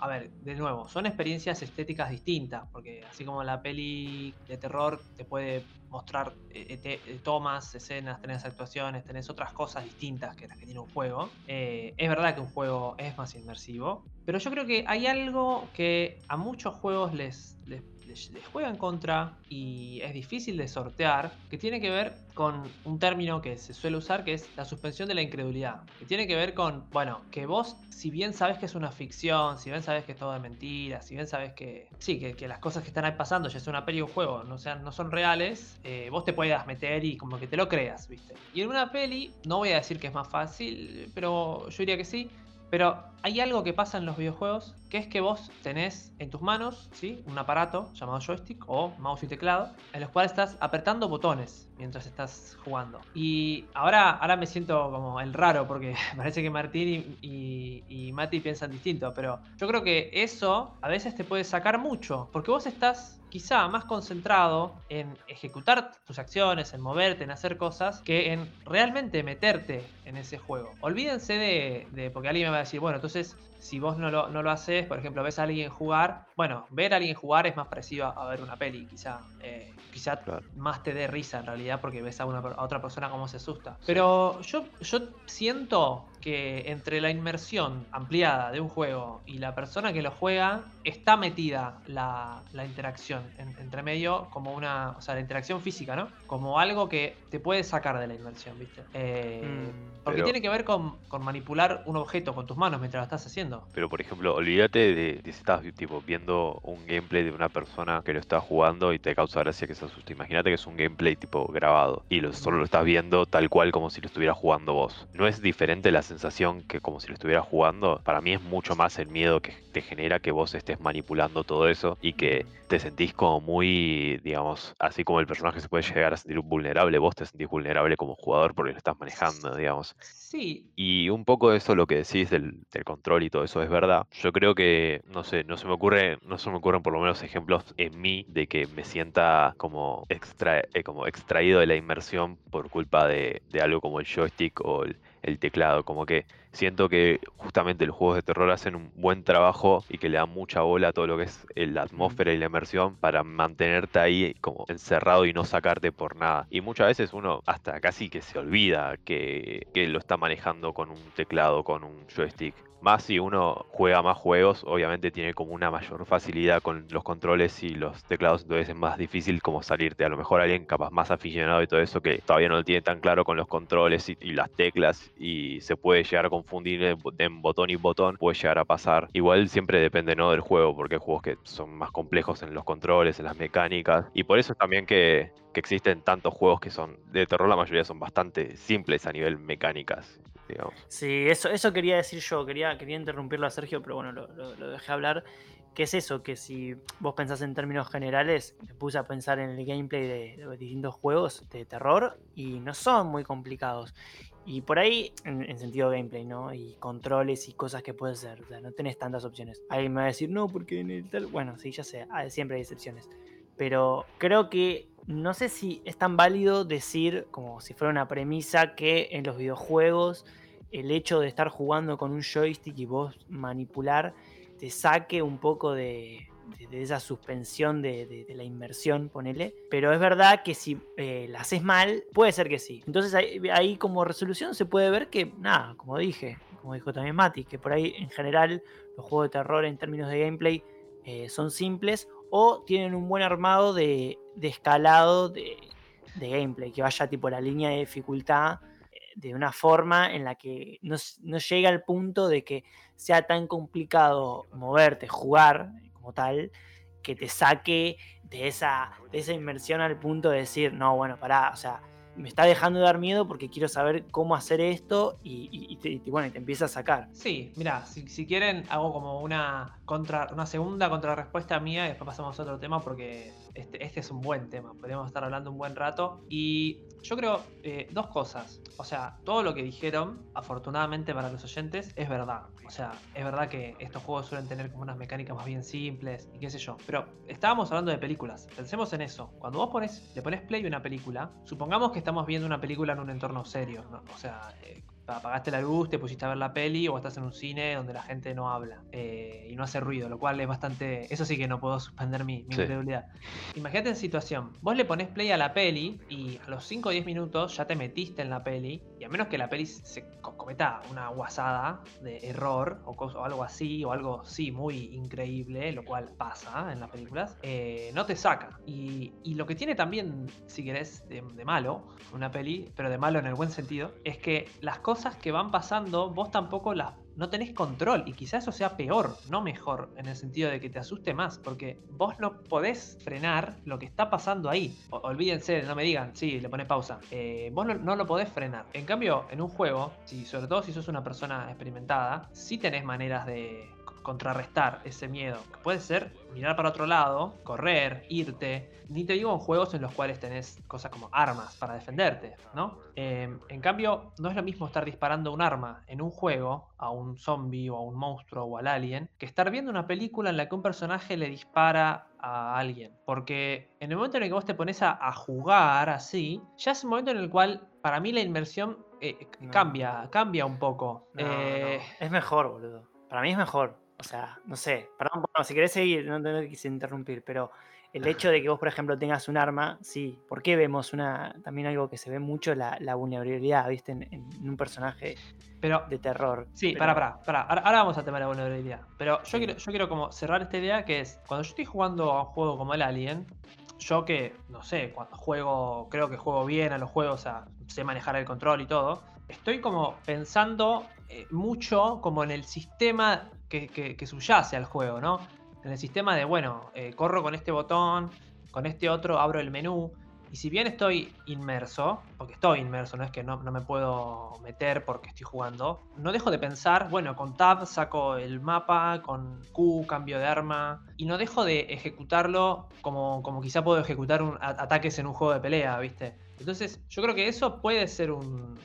a ver, de nuevo, son experiencias estéticas distintas, porque así como la peli de terror te puede mostrar eh, eh, tomas, escenas, tenés actuaciones, tenés otras cosas distintas que las que tiene un juego, eh, es verdad que un juego es más inmersivo, pero yo creo que hay algo que a muchos juegos les, les juega en contra y es difícil de sortear, que tiene que ver con un término que se suele usar, que es la suspensión de la incredulidad. Que tiene que ver con, bueno, que vos, si bien sabes que es una ficción, si bien sabes que es todo de mentira, si bien sabes que, sí, que, las cosas que están ahí pasando, ya sea una peli o un juego, no, sean, no son reales, eh, vos te puedas meter y como que te lo creas, ¿viste? Y en una peli, no voy a decir que es más fácil, pero yo diría que sí, pero hay algo que pasa en los videojuegos, que es que vos tenés en tus manos ¿sí? un aparato llamado joystick o mouse y teclado, en los cuales estás apretando botones mientras estás jugando. Y ahora, ahora me siento como el raro, porque parece que Martín y, y Mati piensan distinto, pero yo creo que eso a veces te puede sacar mucho, porque vos estás quizá más concentrado en ejecutar tus acciones, en moverte, en hacer cosas, que en realmente meterte en ese juego. Olvídense de, porque alguien me va a decir, bueno, entonces entonces, si vos no lo, no lo haces, por ejemplo, ves a alguien jugar, bueno, ver a alguien jugar es más parecido a, ver una peli, quizá. Eh, quizá más te dé risa en realidad porque ves a, una, a otra persona cómo se asusta. Pero yo, yo siento que entre la inmersión ampliada de un juego y la persona que lo juega, está metida la, interacción entre medio como una, o sea, la interacción física, ¿no? Como algo que te puede sacar de la inmersión, ¿viste? Eh, mm, porque tiene que ver con, manipular un objeto con tus manos mientras lo estás haciendo. Pero, por ejemplo, olvídate de, si estás tipo, viendo un gameplay de una persona que lo está jugando y te causa gracia que se asuste. Imagínate que es un gameplay tipo grabado y solo lo estás viendo tal cual como si lo estuviera jugando vos. No es diferente las sensación que como si lo estuviera jugando, para mí es mucho más el miedo que te genera que vos estés manipulando todo eso y que te sentís como muy, digamos, así como el personaje se puede llegar a sentir vulnerable, vos te sentís vulnerable como jugador porque lo estás manejando, digamos. Sí. Y un poco eso lo que decís del, control y todo eso es verdad. Yo creo que, no sé, no se me ocurre, no se me ocurren por lo menos ejemplos en mí de que me sienta como, extra, eh, como extraído de la inmersión por culpa de, de algo como el joystick o el teclado. Como que siento que justamente los juegos de terror hacen un buen trabajo y que le dan mucha bola a todo lo que es la atmósfera y la inmersión para mantenerte ahí como encerrado y no sacarte por nada. Y muchas veces uno hasta casi que se olvida que, que lo está manejando con un teclado, con un joystick. Más si uno juega más juegos, obviamente tiene como una mayor facilidad con los controles y los teclados, entonces es más difícil como salirte. A lo mejor alguien capaz más aficionado y todo eso que todavía no lo tiene tan claro con los controles y, las teclas y se puede llegar a confundir en, botón y botón, puede llegar a pasar. Igual siempre depende ¿no? del juego, porque hay juegos que son más complejos en los controles, en las mecánicas. Y por eso es también que existen tantos juegos que son de terror, la mayoría son bastante simples a nivel mecánicas. Sí, eso, eso quería decir yo, quería, quería interrumpirlo a Sergio, pero bueno, lo, dejé hablar. ¿Qué es eso? Que si vos pensás en términos generales, me puse a pensar en el gameplay de, distintos juegos de terror y no son muy complicados. Y por ahí, en, sentido gameplay, ¿no? Y controles y cosas que puedes hacer. O sea, no tenés tantas opciones. Alguien me va a decir, no, porque en el tal. Bueno, sí, ya sé, siempre hay excepciones. Pero creo que no sé si es tan válido decir, como si fuera una premisa, que en los videojuegos el hecho de estar jugando con un joystick y vos manipular te saque un poco de, esa suspensión de, la inmersión, ponele. Pero es verdad que si eh, la haces mal, puede ser que sí. Entonces ahí, como resolución se puede ver que, nada, como dije, como dijo también Mati, que por ahí en general los juegos de terror en términos de gameplay eh, son simples o tienen un buen armado de, escalado de, gameplay, que vaya tipo la línea de dificultad eh, de una forma en la que no, no, llega al punto de que sea tan complicado moverte, jugar como tal, que te saque de esa, de esa inmersión al punto de decir, no, bueno, pará, o sea, me está dejando de dar miedo porque quiero saber cómo hacer esto y, te, bueno, te empieza a sacar. Sí, mira, si, quieren hago como una contra, una segunda contrarrespuesta mía y después pasamos a otro tema porque este, este es un buen tema, podemos estar hablando un buen rato y yo creo eh, dos cosas. O sea, todo lo que dijeron, afortunadamente para los oyentes, es verdad. O sea, es verdad que estos juegos suelen tener como unas mecánicas más bien simples y qué sé yo. Pero estábamos hablando de películas. Pensemos en eso. Cuando vos pones, le pones play a una película, supongamos que estamos viendo una película en un entorno serio. O sea, eh, apagaste la luz, te pusiste a ver la peli o estás en un cine donde la gente no habla eh, y no hace ruido, lo cual es bastante... Eso sí que no puedo suspender mi, mi incredulidad. Imagínate en situación, vos le pones play a la peli y a los 5 o 10 minutos ya te metiste en la peli y a menos que la peli se cometa una guasada de error o, algo así o algo sí muy increíble, lo cual pasa en las películas, eh, no te saca. Y, lo que tiene también, si querés, de malo, una peli, pero de malo en el buen sentido, es que las cosas que van pasando, vos tampoco las no tenés control y quizás eso sea peor, no mejor, en el sentido de que te asuste más, porque vos no podés frenar lo que está pasando ahí. olvídense, no me digan, sí, le pones pausa. Eh, vos no, lo podés frenar. En cambio, en un juego, si, sobre todo si sos una persona experimentada, sí tenés maneras de contrarrestar ese miedo. puede ser mirar para otro lado, correr, irte. Ni te digo en juegos en los cuales tenés cosas como armas para defenderte, ¿no? Em, en cambio, no es lo mismo estar disparando un arma en un juego a un zombie o a un monstruo o al alien que estar viendo una película en la que un personaje le dispara a alguien. Porque en el momento en el que vos te pones a, jugar así, ya es un momento en el cual para mí la inmersión eh, cambia, cambia un poco. Eh, es mejor, boludo. Para mí es mejor. O sea, no sé, perdón, si querés seguir, no te quise interrumpir, pero el hecho de que vos, por ejemplo, tengas un arma, sí, ¿por qué vemos una también algo que se ve mucho, la, vulnerabilidad, viste, en, un personaje pero, de terror? Sí, para, para, para, ahora, vamos al tema de la vulnerabilidad, pero yo, quiero, yo quiero como cerrar esta idea que es, cuando yo estoy jugando a un juego como el Alien, yo que, no sé, cuando juego, creo que juego bien a los juegos, o sea, sé manejar el control y todo, estoy como pensando eh, mucho como en el sistema que, subyace al juego, ¿no? En el sistema de, bueno, eh, corro con este botón, con este otro abro el menú. Y si bien estoy inmerso, porque estoy inmerso, no es que no, me puedo meter porque estoy jugando, no dejo de pensar, bueno, con Tab saco el mapa, con Q cambio de arma, y no dejo de ejecutarlo como, como quizá puedo ejecutar un, ataques en un juego de pelea, ¿viste? Entonces, yo creo que eso puede ser un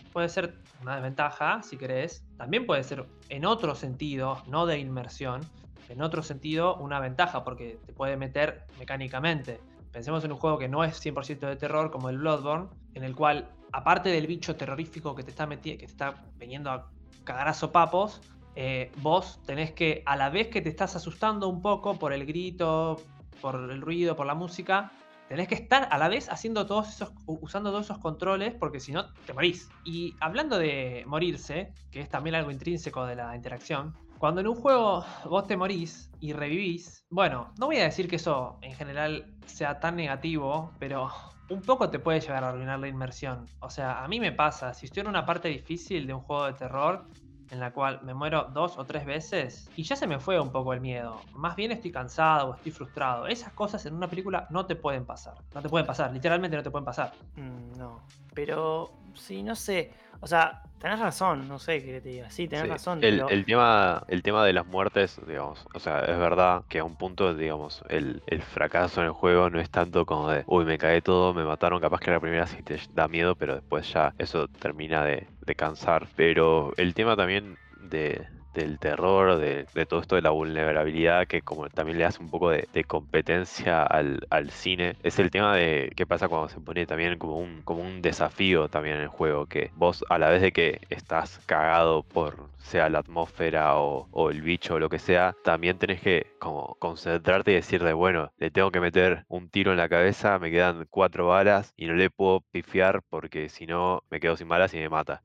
una desventaja, si querés. También puede ser en otro sentido, no de inmersión, en otro sentido una ventaja porque te puede meter mecánicamente. Pensemos en un juego que no es 100% de terror como el Bloodborne, en el cual aparte del bicho terrorífico que te está metiendo, que te está veniendo a cagar a sopapos, eh, vos tenés que, a la vez que te estás asustando un poco por el grito, por el ruido, por la música, tenés que estar a la vez haciendo todos esos, usando todos esos controles, porque si no, te morís. Y hablando de morirse, que es también algo intrínseco de la interacción, cuando en un juego vos te morís y revivís, bueno, no voy a decir que eso en general sea tan negativo, pero un poco te puede llegar a arruinar la inmersión. O sea, a mí me pasa, si estoy en una parte difícil de un juego de terror, en la cual me muero dos o tres veces y ya se me fue un poco el miedo. Más bien estoy cansado o estoy frustrado. Esas cosas en una película no te pueden pasar. No te pueden pasar, literalmente no te pueden pasar. Mm, no, pero sí, no sé. O sea, tenés razón, no sé qué te diga. Sí, tenés razón. El, tema, el tema de las muertes, digamos, o sea, es verdad que a un punto, digamos, el, fracaso en el juego no es tanto como de, uy, me cae todo, me mataron, capaz que la primera sí te da miedo, pero después ya eso termina de, de cansar. Pero el tema también de, del terror, de, todo esto de la vulnerabilidad, que como también le hace un poco de, competencia al, cine, es el tema de qué pasa cuando se pone también como un, como un desafío también en el juego, que vos a la vez de que estás cagado por sea la atmósfera o, el bicho o lo que sea, también tenés que como concentrarte y decir de bueno, le tengo que meter un tiro en la cabeza, me quedan cuatro balas y no le puedo pifiar porque si no me quedo sin balas y me mata.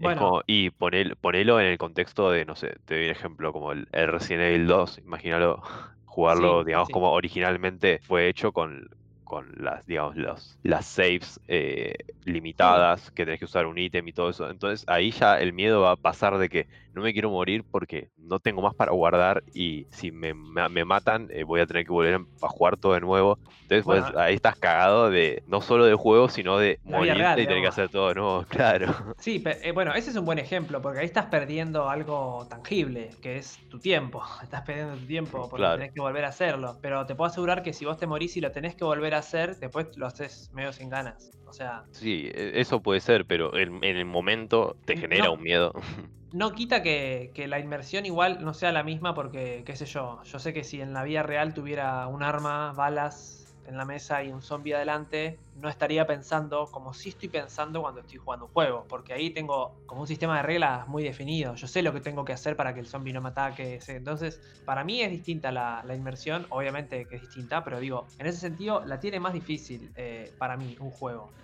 y ponelo en el contexto de, no sé, te ejemplo como el, el Resident Evil 2, imagínalo jugarlo, Sí, digamos, sí. como originalmente fue hecho con, con las, digamos, los, las saves eh, limitadas, que tenés que usar un ítem y todo eso. Entonces ahí ya el miedo va a pasar de que no me quiero morir porque no tengo más para guardar y si me, me matan eh, voy a tener que volver a jugar todo de nuevo. Entonces pues, ahí estás cagado de no solo de juego, sino de morirte real, y tener que hacer todo de nuevo, claro. Sí, eh, bueno, ese es un buen ejemplo, porque ahí estás perdiendo algo tangible, que es tu tiempo. Estás perdiendo tu tiempo porque Claro. tenés que volver a hacerlo. Pero te puedo asegurar que si vos te morís y lo tenés que volver a hacer, después lo haces medio sin ganas. O sea, Sí, e- eso puede ser, pero en, en el momento te genera No. un miedo. no quita que, que la inmersión igual no sea la misma porque, qué sé yo, yo sé que si en la vida real tuviera un arma, balas en la mesa y un zombie adelante, no estaría pensando como si estoy pensando cuando estoy jugando un juego, porque ahí tengo como un sistema de reglas muy definido, yo sé lo que tengo que hacer para que el zombie no me ataque, entonces para mí es distinta la, la inmersión, obviamente que es distinta, pero digo, en ese sentido la tiene más difícil eh, para mí un juego.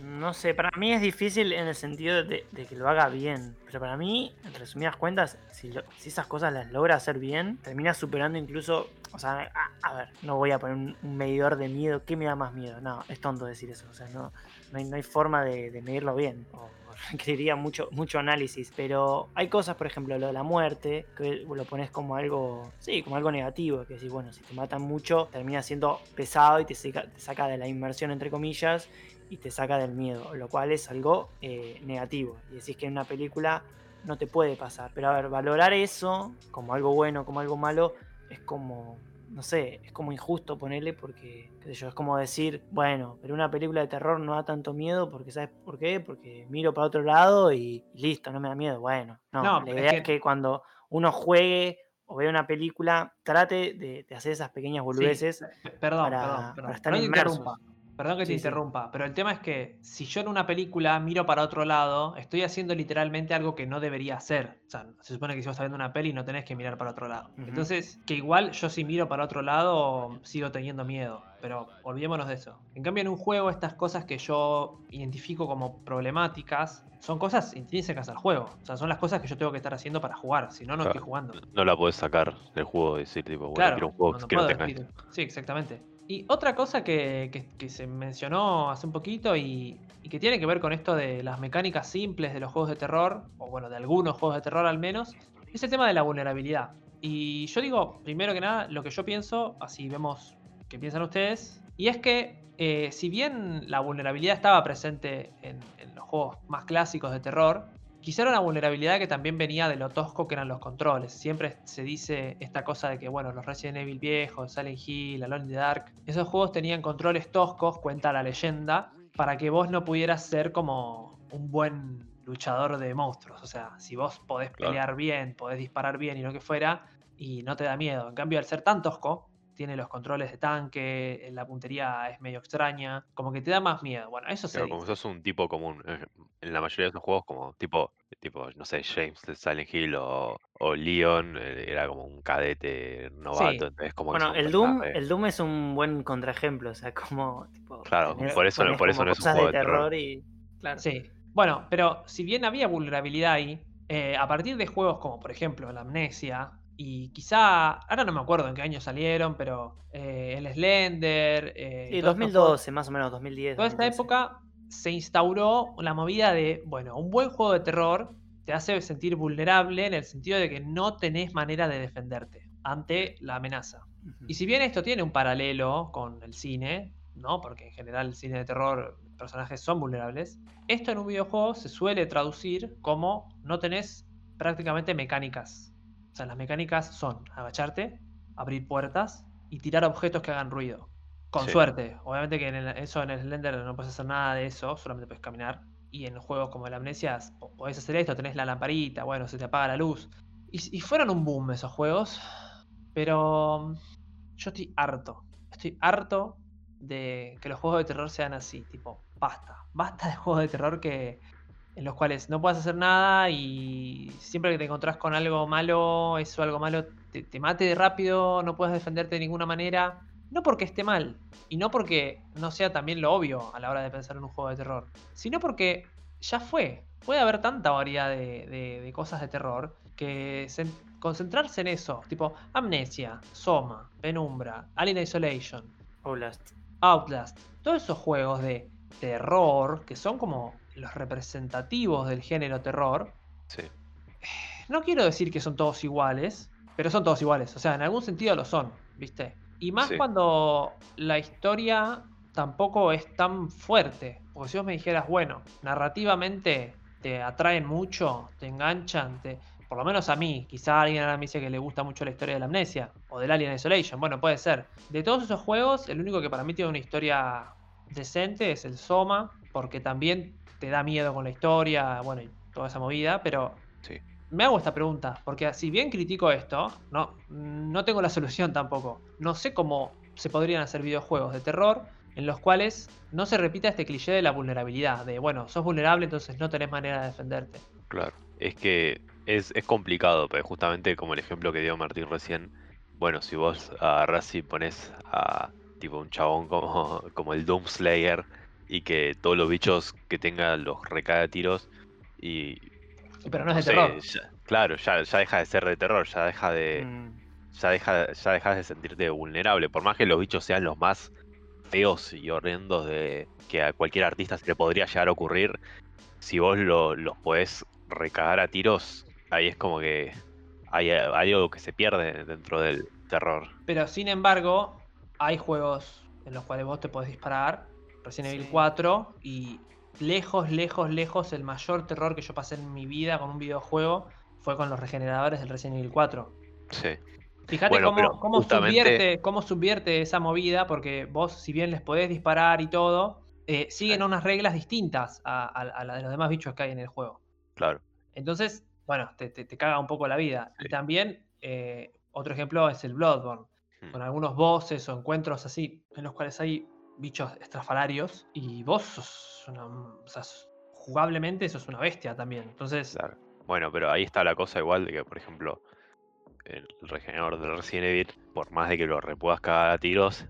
No sé, para mí es difícil en el sentido de, que lo haga bien. Pero para mí, en resumidas cuentas, si, lo- si esas cosas las logra hacer bien, termina superando incluso. O sea, a, ver, no voy a poner un, medidor de miedo. ¿Qué me da más miedo? No, es tonto decir eso. O sea, no, no, hay, no hay forma de, medirlo bien. requeriría mucho, mucho análisis. Pero hay cosas, por ejemplo, lo de la muerte, que lo pones como algo. Sí, como algo negativo. Que decís, bueno, si te matan mucho, termina siendo pesado y te saca, te saca de la inmersión, entre comillas y te saca del miedo, lo cual es algo eh, negativo. Y decís que en una película no te puede pasar. Pero a ver, valorar eso como algo bueno, como algo malo, es como, no sé, es como injusto ponerle porque, qué sé yo, es como decir, bueno, pero una película de terror no da tanto miedo porque, ¿sabes por qué? Porque miro para otro lado y, y listo, no me da miedo. Bueno, no, No, la es idea que- es que cuando uno juegue o vea una película, trate de, de hacer esas pequeñas boludeces. Perdón, para- perdón, para perdón. estar inmersos. Perdón que te Sí, sí. interrumpa, pero el tema es que si yo en una película miro para otro lado, estoy haciendo literalmente algo que no debería hacer. O sea, se supone que si vos estás viendo una peli no tenés que mirar para otro lado. Entonces, que igual yo si miro para otro lado sigo teniendo miedo, pero olvidémonos de eso. En cambio, en un juego estas cosas que yo identifico como problemáticas son cosas intrínsecas al juego. O sea, son las cosas que yo tengo que estar haciendo para jugar, si no, no Claro. estoy jugando. No la podés sacar del juego y decir, tipo, bueno, Claro, quiero un juego no, no que no tenga esto. Sí, exactamente. Y otra cosa que, se mencionó hace un poquito y, que tiene que ver con esto de las mecánicas simples de los juegos de terror, o bueno, de algunos juegos de terror al menos, es el tema de la vulnerabilidad. Y yo digo, primero que nada, lo que yo pienso, así vemos qué piensan ustedes, y es que eh, si bien la vulnerabilidad estaba presente en, en los juegos más clásicos de terror, Quizá era una vulnerabilidad que también venía de lo tosco que eran los controles. Siempre se dice esta cosa de que, bueno, los Resident Evil viejos, Silent Hill, Alone in the Dark, esos juegos tenían controles toscos, cuenta la leyenda, para que vos no pudieras ser como un buen luchador de monstruos. O sea, si vos podés Claro. pelear bien, podés disparar bien y lo que fuera, y no te da miedo. En cambio, al ser tan tosco, tiene los controles de tanque, la puntería es medio extraña, como que te da más miedo. Bueno, eso se Claro, dice. como sos un tipo común. eh, En la mayoría de esos juegos, como tipo, tipo no sé, James de Silent Hill o, o Leon, eh, era como un cadete novato. Entonces, como Bueno, el Doom, el Doom es un buen contraejemplo, o sea, como tipo, Claro, tenés- por eso por eso no es un juego de de terror. y claro. Sí. Bueno, pero si bien había vulnerabilidad ahí, eh, a partir de juegos como por ejemplo la Amnesia, y quizá, ahora no me acuerdo en qué año salieron, pero eh, el Slender, eh, Sí, todos estos juegos, 2012, más o menos, 2010. toda esta 2012. época se instauró la movida de, bueno, un buen juego de terror te hace sentir vulnerable en el sentido de que no tenés manera de defenderte ante la amenaza. Y si bien esto tiene un paralelo con el cine, ¿no? Porque en general el cine de terror, personajes son vulnerables, esto en un videojuego se suele traducir como no tenés prácticamente mecánicas. O sea, las mecánicas son agacharte, abrir puertas y tirar objetos que hagan ruido. Con Sí. suerte. Obviamente que en el- eso en el Slender no puedes hacer nada de eso, solamente puedes caminar. Y en juegos como el Amnesia po- podés hacer esto, tenés la lamparita, bueno, se te apaga la luz. Y, y fueron un boom esos juegos, pero yo estoy harto. Estoy harto de que los juegos de terror sean así, tipo, basta. Basta de juegos de terror que en los cuales no puedes hacer nada y siempre que te encontrás con algo malo, eso algo malo te, te mate de rápido, no puedes defenderte de ninguna manera. No porque esté mal, y no porque no sea también lo obvio a la hora de pensar en un juego de terror, sino porque ya fue. Puede haber tanta variedad de, de- de cosas de terror que concentrarse en eso, tipo Amnesia, Soma, Penumbra, Alien Isolation, Outlast. Outlast, todos esos juegos de terror que son como los representativos del género terror. Sí. No quiero decir que son todos iguales, pero son todos iguales. O sea, en algún sentido lo son, ¿viste? Y más cuando la historia tampoco es tan fuerte. Porque si vos me dijeras, bueno, narrativamente te atraen mucho, te enganchan, te... por lo menos a mí, quizá alguien ahora me dice que le gusta mucho la historia de la amnesia o del Alien Isolation, bueno, puede ser. De todos esos juegos, el único que para mí tiene una historia decente es el Soma, porque también te da miedo con la historia, bueno, y toda esa movida, pero sí. me hago esta pregunta, porque si bien critico esto, no, no tengo la solución tampoco. No sé cómo se podrían hacer videojuegos de terror en los cuales no se repita este cliché de la vulnerabilidad, de bueno, sos vulnerable entonces no tenés manera de defenderte. Claro, es que es, complicado, pero justamente como el ejemplo que dio Martín recién, bueno, si vos agarrás y pones a tipo un chabón como, como el Doomslayer y que todos los bichos que tengan los recae a tiros y... Pero no es de terror. claro, ya, ya deja de ser de terror, ya deja de... Mm. Ya, deja, ya dejas de sentirte vulnerable, por más que los bichos sean los más feos y horrendos de que a cualquier artista se le podría llegar a ocurrir, si vos lo, los podés recagar a tiros, ahí es como que hay, algo que se pierde dentro del terror. Pero sin embargo, hay juegos en los cuales vos te podés disparar, Resident Evil 4, y lejos, lejos, lejos, el mayor terror que yo pasé en mi vida con un videojuego fue con los regeneradores del Resident Evil 4. Sí. Fíjate cómo, subvierte, cómo subvierte esa movida, porque vos, si bien les podés disparar y todo, eh, siguen unas reglas distintas a, las de los demás bichos que hay en el juego. Claro. Entonces, bueno, te, caga un poco la vida. Y también, eh, otro ejemplo es el Bloodborne, hmm. con algunos bosses o encuentros así, en los cuales hay bichos estrafalarios, y vos sos una, o sea, jugablemente sos una bestia también. Entonces. Bueno, pero ahí está la cosa igual de que, por ejemplo, el regenerador del Resident Evil, por más de que lo repuedas cagar a tiros,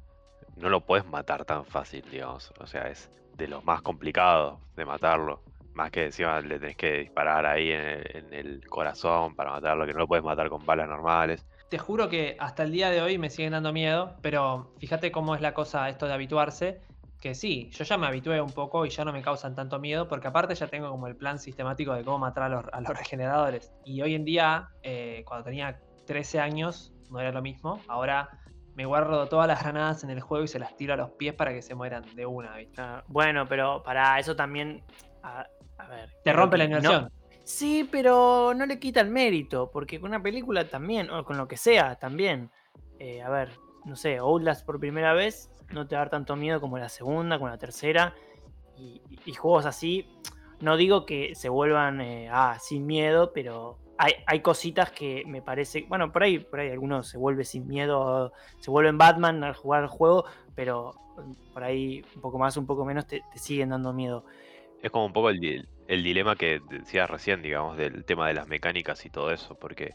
no lo puedes matar tan fácil, digamos. O sea, es de lo más complicado de matarlo. Más que encima le tenés que disparar ahí en el, corazón para matarlo, que no lo puedes matar con balas normales. Te juro que hasta el día de hoy me siguen dando miedo, pero fíjate cómo es la cosa esto de habituarse. Que sí, yo ya me habitué un poco y ya no me causan tanto miedo, porque aparte ya tengo como el plan sistemático de cómo matar a los, regeneradores. Y hoy en día, eh, cuando tenía 13 años no era lo mismo. Ahora me guardo todas las granadas en el juego y se las tiro a los pies para que se mueran de una. Ah, bueno, pero para eso también. A, ver. Te rompe la inversión. Sí, pero no le quita el mérito, porque con una película también, o con lo que sea también. Eh, a ver, no sé, Outlast por primera vez no te va a dar tanto miedo como la segunda, como la tercera. Y, juegos así, no digo que se vuelvan eh, ah, sin miedo, pero hay, cositas que me parece. Bueno, por ahí, por ahí algunos se vuelve sin miedo, se vuelven Batman al jugar el juego, pero por ahí un poco más, un poco menos te, siguen dando miedo. Es como un poco el, el, dilema que decías recién, digamos, del tema de las mecánicas y todo eso, porque,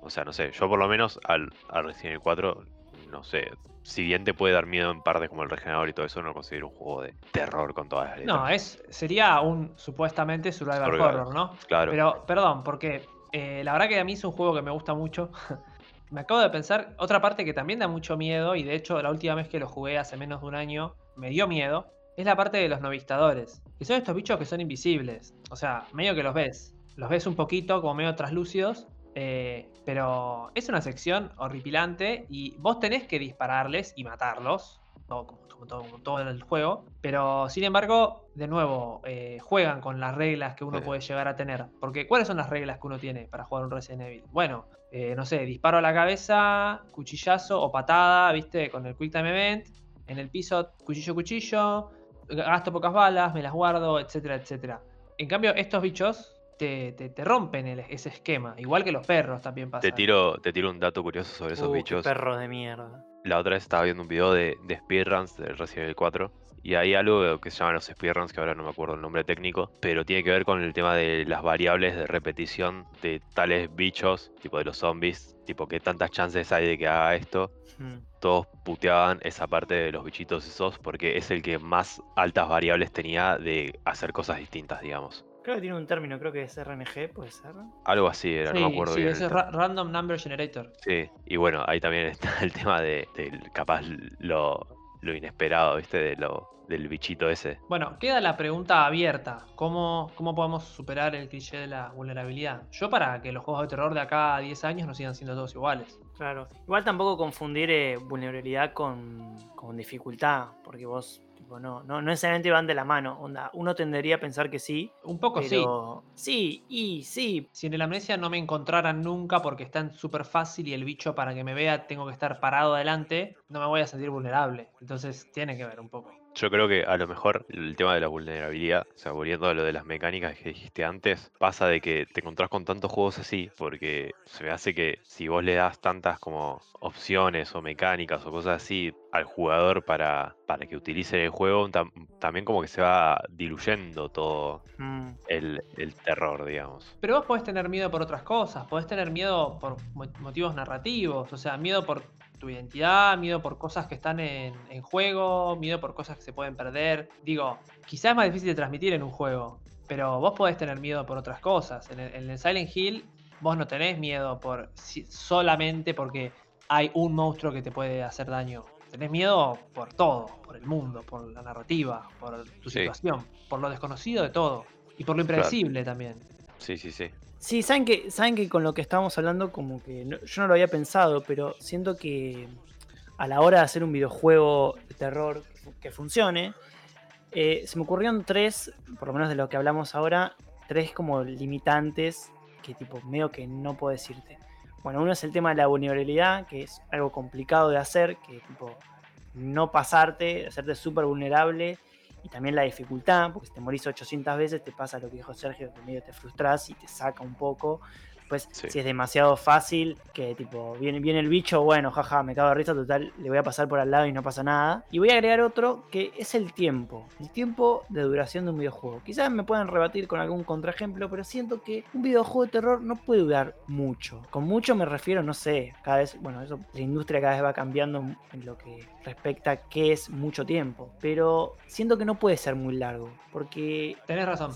o sea, no sé, yo por lo menos al, al Resident Evil 4, no sé, si bien te puede dar miedo en partes como el regenerador y todo eso, no considero un juego de terror con todas las letras. No, es, sería un supuestamente survival horror, ¿no? Claro. Pero, perdón, porque eh, la verdad que a mí es un juego que me gusta mucho. me acabo de pensar, otra parte que también da mucho miedo, y de hecho la última vez que lo jugué hace menos de un año, me dio miedo, es la parte de los novistadores. Que son estos bichos que son invisibles. O sea, medio que los ves. Los ves un poquito como medio traslúcidos. Eh, pero es una sección horripilante y vos tenés que dispararles y matarlos. como todo, en el juego. Pero sin embargo, de nuevo, eh, juegan con las reglas que uno puede llegar a tener. Porque, ¿cuáles son las reglas que uno tiene para jugar un Resident Evil? Bueno, eh, no sé, disparo a la cabeza, cuchillazo o patada, ¿viste? Con el Quick Time Event. En el piso, cuchillo, cuchillo. Gasto pocas balas, me las guardo, etcétera, etcétera. En cambio, estos bichos te, rompen ese esquema. Igual que los perros también pasa. Te tiro, te tiro un dato curioso sobre esos uh, bichos. Perros de mierda. La otra vez estaba viendo un video de, de speedruns de Resident Evil 4 y hay algo que se llaman los speedruns, que ahora no me acuerdo el nombre técnico, pero tiene que ver con el tema de las variables de repetición de tales bichos, tipo de los zombies, tipo que tantas chances hay de que haga esto. Hmm. Todos puteaban esa parte de los bichitos esos porque es el que más altas variables tenía de hacer cosas distintas, digamos. Creo que tiene un término, creo que es RNG, puede ser. Algo así era, no me acuerdo sí, bien. es Random Number Generator. Sí, y bueno, ahí también está el tema de, capaz lo, lo inesperado, ¿viste? De lo, del bichito ese. Bueno, queda la pregunta abierta. ¿Cómo, ¿Cómo podemos superar el cliché de la vulnerabilidad? Yo para que los juegos de terror de acá a 10 años no sigan siendo todos iguales. Claro. Igual tampoco confundir eh, vulnerabilidad con, con dificultad, porque vos no, no, necesariamente van de la mano. Onda, uno tendería a pensar que sí. Un poco sí. Sí, y sí. Si en el amnesia no me encontraran nunca porque están súper fácil y el bicho para que me vea tengo que estar parado adelante, no me voy a sentir vulnerable. Entonces tiene que ver un poco. Yo creo que a lo mejor el tema de la vulnerabilidad, o sea, volviendo a lo de las mecánicas que dijiste antes, pasa de que te encontrás con tantos juegos así, porque se me hace que si vos le das tantas como opciones o mecánicas o cosas así al jugador para, para que utilice el juego, también como que se va diluyendo todo mm. el, el, terror, digamos. Pero vos podés tener miedo por otras cosas, podés tener miedo por motivos narrativos, o sea, miedo por tu identidad, miedo por cosas que están en, juego, miedo por cosas que se pueden perder. Digo, quizás es más difícil de transmitir en un juego, pero vos podés tener miedo por otras cosas. En el, Silent Hill vos no tenés miedo por solamente porque hay un monstruo que te puede hacer daño. Tenés miedo por todo, por el mundo, por la narrativa, por tu situación, por lo desconocido de todo y por lo impredecible también. Sí, sí, sí. Sí, saben que, saben que con lo que estábamos hablando, como que yo no lo había pensado, pero siento que a la hora de hacer un videojuego de terror que funcione, eh, se me ocurrieron tres, por lo menos de lo que hablamos ahora, tres como limitantes que tipo medio que no puedo decirte. Bueno, uno es el tema de la vulnerabilidad, que es algo complicado de hacer, que tipo no pasarte, hacerte súper vulnerable y también la dificultad, porque si te morís 800 veces te pasa lo que dijo Sergio, que medio te frustras y te saca un poco. Pues si es demasiado fácil, que tipo, viene, viene el bicho, bueno, jaja, me cago de risa, total, le voy a pasar por al lado y no pasa nada. Y voy a agregar otro que es el tiempo, el tiempo de duración de un videojuego. Quizás me puedan rebatir con algún contraejemplo, pero siento que un videojuego de terror no puede durar mucho. Con mucho me refiero, no sé, cada vez, bueno, eso, la industria cada vez va cambiando en lo que respecta a qué es mucho tiempo. Pero siento que no puede ser muy largo, porque... Tenés razón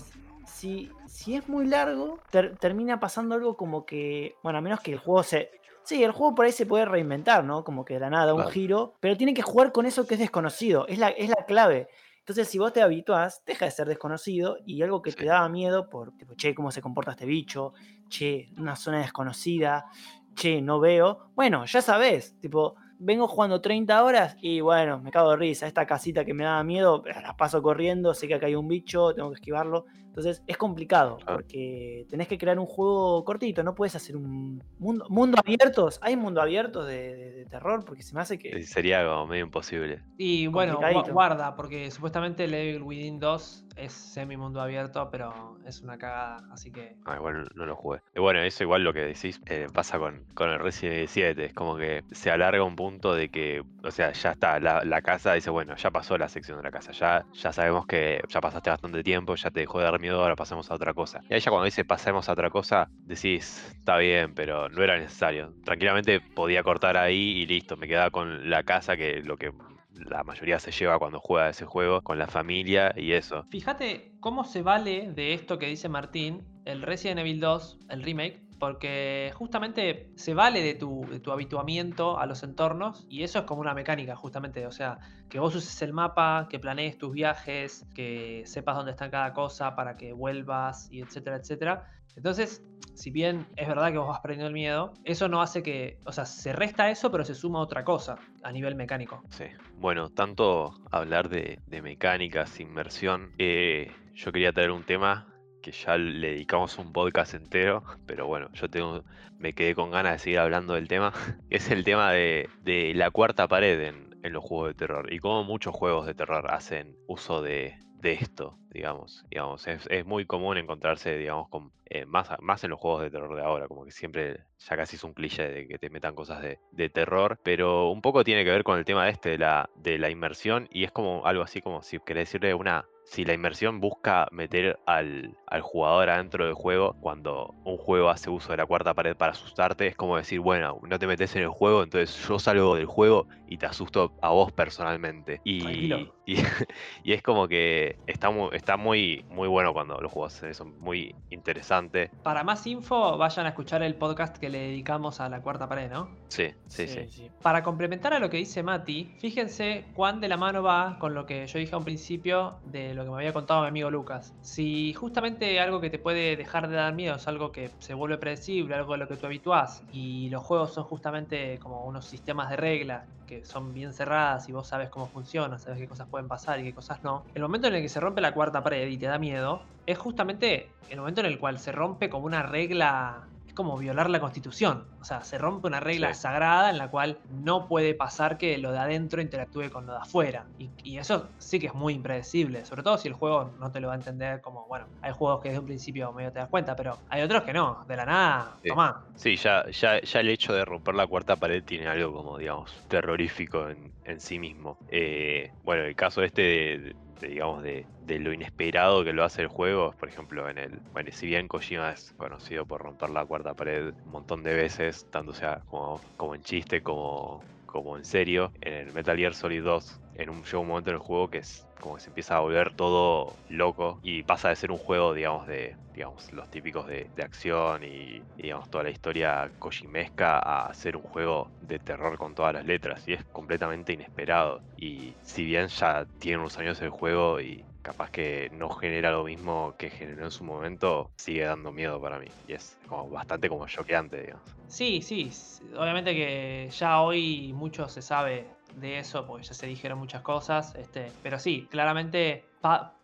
si, si es muy largo, termina pasando algo como que, bueno, a menos que el juego se... Sí, el juego por ahí se puede reinventar, ¿no? Como que de la nada, un giro, pero tiene que jugar con eso que es desconocido, es la, es la clave. Entonces, si vos te habituás, deja de ser desconocido y algo que te daba miedo por, tipo, che, cómo se comporta este bicho, che, una zona desconocida, che, no veo. Bueno, ya sabes, tipo, vengo jugando 30 horas y bueno, me cago de risa. Esta casita que me daba miedo, la paso corriendo, sé que acá hay un bicho, tengo que esquivarlo. Entonces es complicado porque tenés que crear un juego cortito, no puedes hacer un mundo, mundo abiertos. Hay mundo abierto de, terror porque se me hace que. Sería como medio imposible. Y bueno, guarda, porque supuestamente Level Within 2 es semi mundo abierto, pero es una cagada, así que. Ah, igual no lo jugué. Y bueno, eso igual lo que decís eh, pasa con, con el Resident Evil 7. Es como que se alarga un punto de que, o sea, ya está, la, casa dice, bueno, ya pasó la sección de la casa, ya, ya sabemos que ya pasaste bastante tiempo, ya te dejó de dar ahora pasemos a otra cosa. Y ya cuando dice pasemos a otra cosa, decís, está bien, pero no era necesario. Tranquilamente podía cortar ahí y listo, me quedaba con la casa que lo que la mayoría se lleva cuando juega ese juego con la familia y eso. Fíjate cómo se vale de esto que dice Martín, el Resident Evil 2, el remake, porque justamente se vale de tu, de tu, habituamiento a los entornos y eso es como una mecánica justamente, o sea, que vos uses el mapa, que planees tus viajes, que sepas dónde está cada cosa para que vuelvas y etcétera, etcétera. Entonces, si bien es verdad que vos vas perdiendo el miedo, eso no hace que, o sea, se resta eso, pero se suma otra cosa a nivel mecánico. Sí, bueno, tanto hablar de, mecánicas, inmersión, eh, yo quería traer un tema que ya le dedicamos un podcast entero, pero bueno, yo tengo, me quedé con ganas de seguir hablando del tema, es el tema de, la cuarta pared en, los juegos de terror y cómo muchos juegos de terror hacen uso de, esto, digamos. digamos es, muy común encontrarse, digamos, eh, más, más en los juegos de terror de ahora, como que siempre ya casi es un cliché de que te metan cosas de, de, terror, pero un poco tiene que ver con el tema este de la, de la inmersión y es como algo así como si querés decirle una si la inmersión busca meter al, al, jugador adentro del juego, cuando un juego hace uso de la cuarta pared para asustarte, es como decir, bueno, no te metes en el juego, entonces yo salgo del juego y te asusto a vos personalmente. Y, y, es como que está muy, está muy, muy bueno cuando los juegos hacen eso, muy interesante. Para más info, vayan a escuchar el podcast que le dedicamos a la cuarta pared, ¿no? Sí, sí, sí. sí. Para complementar a lo que dice Mati, fíjense cuán de la mano va con lo que yo dije a un principio de lo que me había contado mi amigo Lucas. Si justamente algo que te puede dejar de dar miedo es algo que se vuelve predecible, algo de lo que tú habituás, y los juegos son justamente como unos sistemas de reglas que son bien cerradas y vos sabes cómo funcionan, sabes qué cosas pueden pasar y qué cosas no. El momento en el que se rompe la cuarta pared y te da miedo es justamente el momento en el cual se rompe como una regla como violar la constitución. O sea, se rompe una regla sagrada en la cual no puede pasar que lo de adentro interactúe con lo de afuera. Y, eso sí que es muy impredecible, sobre todo si el juego no te lo va a entender como, bueno, hay juegos que desde un principio medio te das cuenta, pero hay otros que no, de la nada, sí. tomá. Sí, ya, ya, ya el hecho de romper la cuarta pared tiene algo como, digamos, terrorífico en, en sí mismo. Eh, bueno, el caso este de, digamos, de, lo inesperado que lo hace el juego. Por ejemplo, en el. Bueno, si bien Kojima es conocido por romper la cuarta pared un montón de veces, tanto sea como, como en chiste como, como en serio, en el Metal Gear Solid 2, en un, llega un momento en el juego que es como que se empieza a volver todo loco y pasa de ser un juego, digamos, de digamos, los típicos de, acción y, digamos, toda la historia kojimesca a ser un juego de terror con todas las letras y es completamente inesperado. Y si bien ya tiene unos años el juego y capaz que no genera lo mismo que generó en su momento, sigue dando miedo para mí. Y es como bastante como choqueante, digamos. Sí, sí. Obviamente que ya hoy mucho se sabe de eso, porque ya se dijeron muchas cosas. Este, pero sí, claramente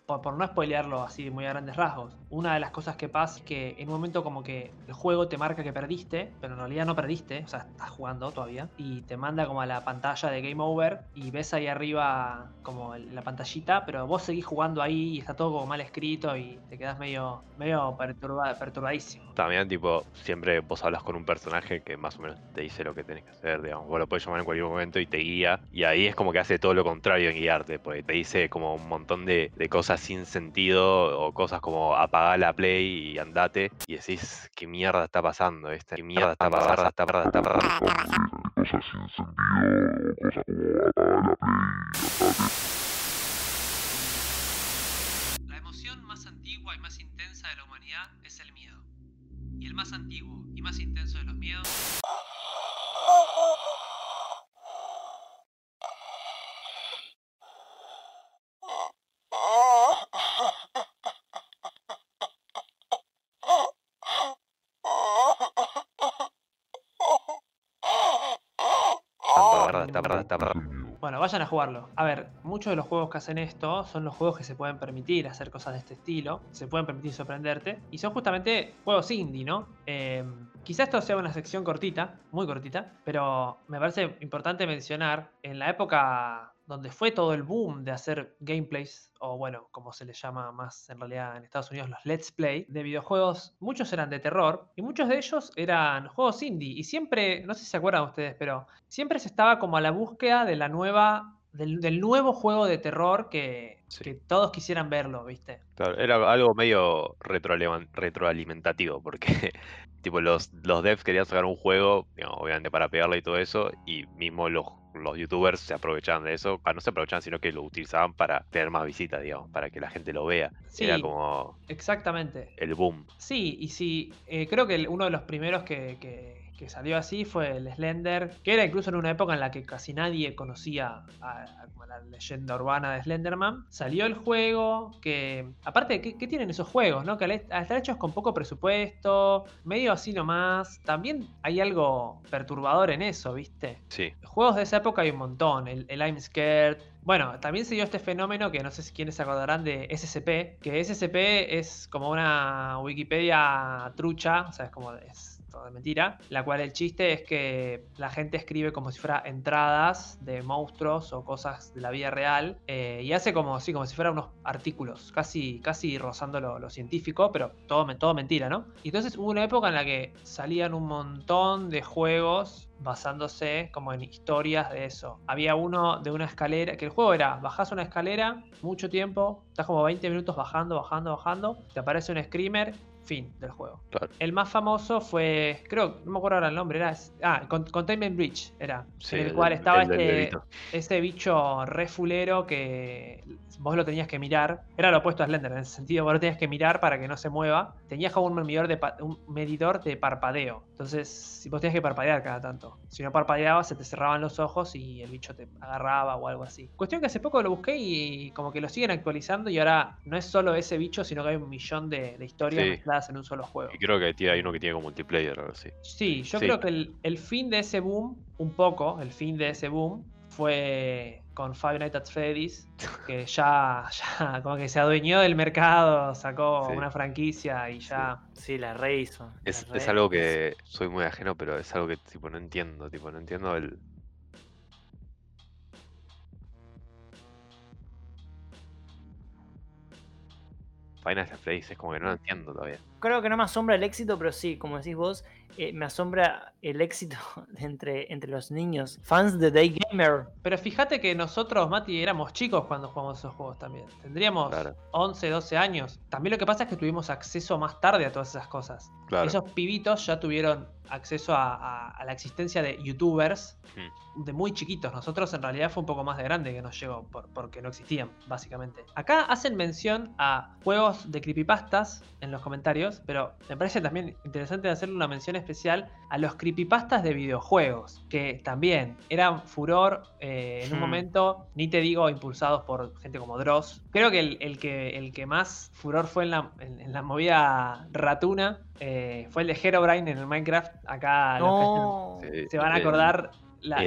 por, no spoilearlo así muy a grandes rasgos, una de las cosas que pasa es que en un momento como que el juego te marca que perdiste, pero en realidad no perdiste, o sea, estás jugando todavía, y te manda como a la pantalla de Game Over y ves ahí arriba como la pantallita, pero vos seguís jugando ahí y está todo como mal escrito y te quedas medio, medio perturbadísimo. También, tipo, siempre vos hablas con un personaje que más o menos te dice lo que tenés que hacer, digamos, vos lo puedes llamar en cualquier momento y te guía, y ahí es como que hace todo lo contrario en guiarte, porque te dice como un montón de, de cosas sin sentido o cosas como apagar la play y andate y decís qué mierda está pasando, esta qué mierda está pasando, está pasando, está pasando. Cosas sin sentido, cosas como apagar la play y andate. La emoción más antigua y más intensa de la humanidad es el miedo. Y el más antiguo y más intenso de los miedos Bueno, vayan a jugarlo. A ver, muchos de los juegos que hacen esto son los juegos que se pueden permitir hacer cosas de este estilo, se pueden permitir sorprenderte, y son justamente juegos indie, ¿no? Eh, quizás esto sea una sección cortita, muy cortita, pero me parece importante mencionar, en la época donde fue todo el boom de hacer gameplays, o bueno, como se les llama más en realidad en Estados Unidos, los Let's Play, de videojuegos, muchos eran de terror y muchos de ellos eran juegos indie. Y siempre, no sé si se acuerdan ustedes, pero siempre se estaba como a la búsqueda de la nueva del, nuevo juego de terror que, que, todos quisieran verlo, ¿viste? Claro, era algo medio retroalimentativo, porque tipo los, los devs querían sacar un juego, obviamente para pegarle y todo eso, y mismo los los youtubers se aprovechaban de eso, no se aprovechaban, sino que lo utilizaban para tener más visitas, digamos, para que la gente lo vea. Sí, Era como. Exactamente. El boom. Sí, y sí, eh, creo que uno de los primeros que, que, salió así fue el Slender, que era incluso en una época en la que casi nadie conocía a, la leyenda urbana de Slenderman. Salió el juego, que. Aparte, ¿qué, tienen esos juegos, no? Que al estar hechos con poco presupuesto, medio así nomás, también hay algo perturbador en eso, ¿viste? Sí. Juegos de esa época hay un montón. El, I'm Scared. Bueno, también se dio este fenómeno que no sé si quiénes se acordarán de SCP, que SCP es como una Wikipedia trucha, o sea, es como es de mentira, la cual el chiste es que la gente escribe como si fuera entradas de monstruos o cosas de la vida real eh, y hace como, sí, como si fueran unos artículos, casi, casi rozando lo, científico, pero todo, todo mentira, ¿no? Y entonces hubo una época en la que salían un montón de juegos basándose como en historias de eso. Había uno de una escalera, que el juego era, bajás una escalera, mucho tiempo, estás como 20 minutos bajando, bajando, bajando, te aparece un screamer fin del juego. El más famoso fue, creo, no me acuerdo ahora el nombre, era. Ah, Containment Breach era. en el, cual estaba este, este bicho refulero que vos lo tenías que mirar. Era lo opuesto a Slender, en el sentido vos lo tenías que mirar para que no se mueva. Tenías como un medidor de, un medidor de parpadeo. Entonces, vos tenías que parpadear cada tanto. Si no parpadeabas, se te cerraban los ojos y el bicho te agarraba o algo así. Cuestión que hace poco lo busqué y como que lo siguen actualizando y ahora no es solo ese bicho, sino que hay un millón de, historias en un solo juego. Y creo que hay uno que tiene como multiplayer algo así. Sí, yo creo que el, fin de ese boom, un poco, el fin de ese boom, fue con Five Nights at Freddy's, que ya, ya como que se adueñó del mercado, sacó una franquicia y ya. Sí, la rehizo. Es, es algo que soy muy ajeno, pero es algo que tipo no entiendo, tipo, no entiendo el, Final Fantasy es como que no lo entiendo todavía. Creo que no me asombra el éxito, pero sí, como decís vos, eh, me asombra el éxito entre, entre los niños, fans de Day Gamer. Pero fíjate que nosotros, Mati, éramos chicos cuando jugamos esos juegos también. Tendríamos 11, 12 años. También lo que pasa es que tuvimos acceso más tarde a todas esas cosas. Esos pibitos ya tuvieron acceso a, la existencia de youtubers de muy chiquitos. Nosotros en realidad fue un poco más de grande que nos llegó porque no existían, básicamente. Acá hacen mención a juegos de creepypastas en los comentarios, pero me parece también interesante hacerle una mención especial a los creepypastas de videojuegos, que también eran furor eh, en un hmm. momento, ni te digo impulsados por gente como Dross. Creo que el, que, el que más furor fue en la, en, la movida ratuna eh, fue el de Herobrine en el Minecraft. Acá los que se van a acordar.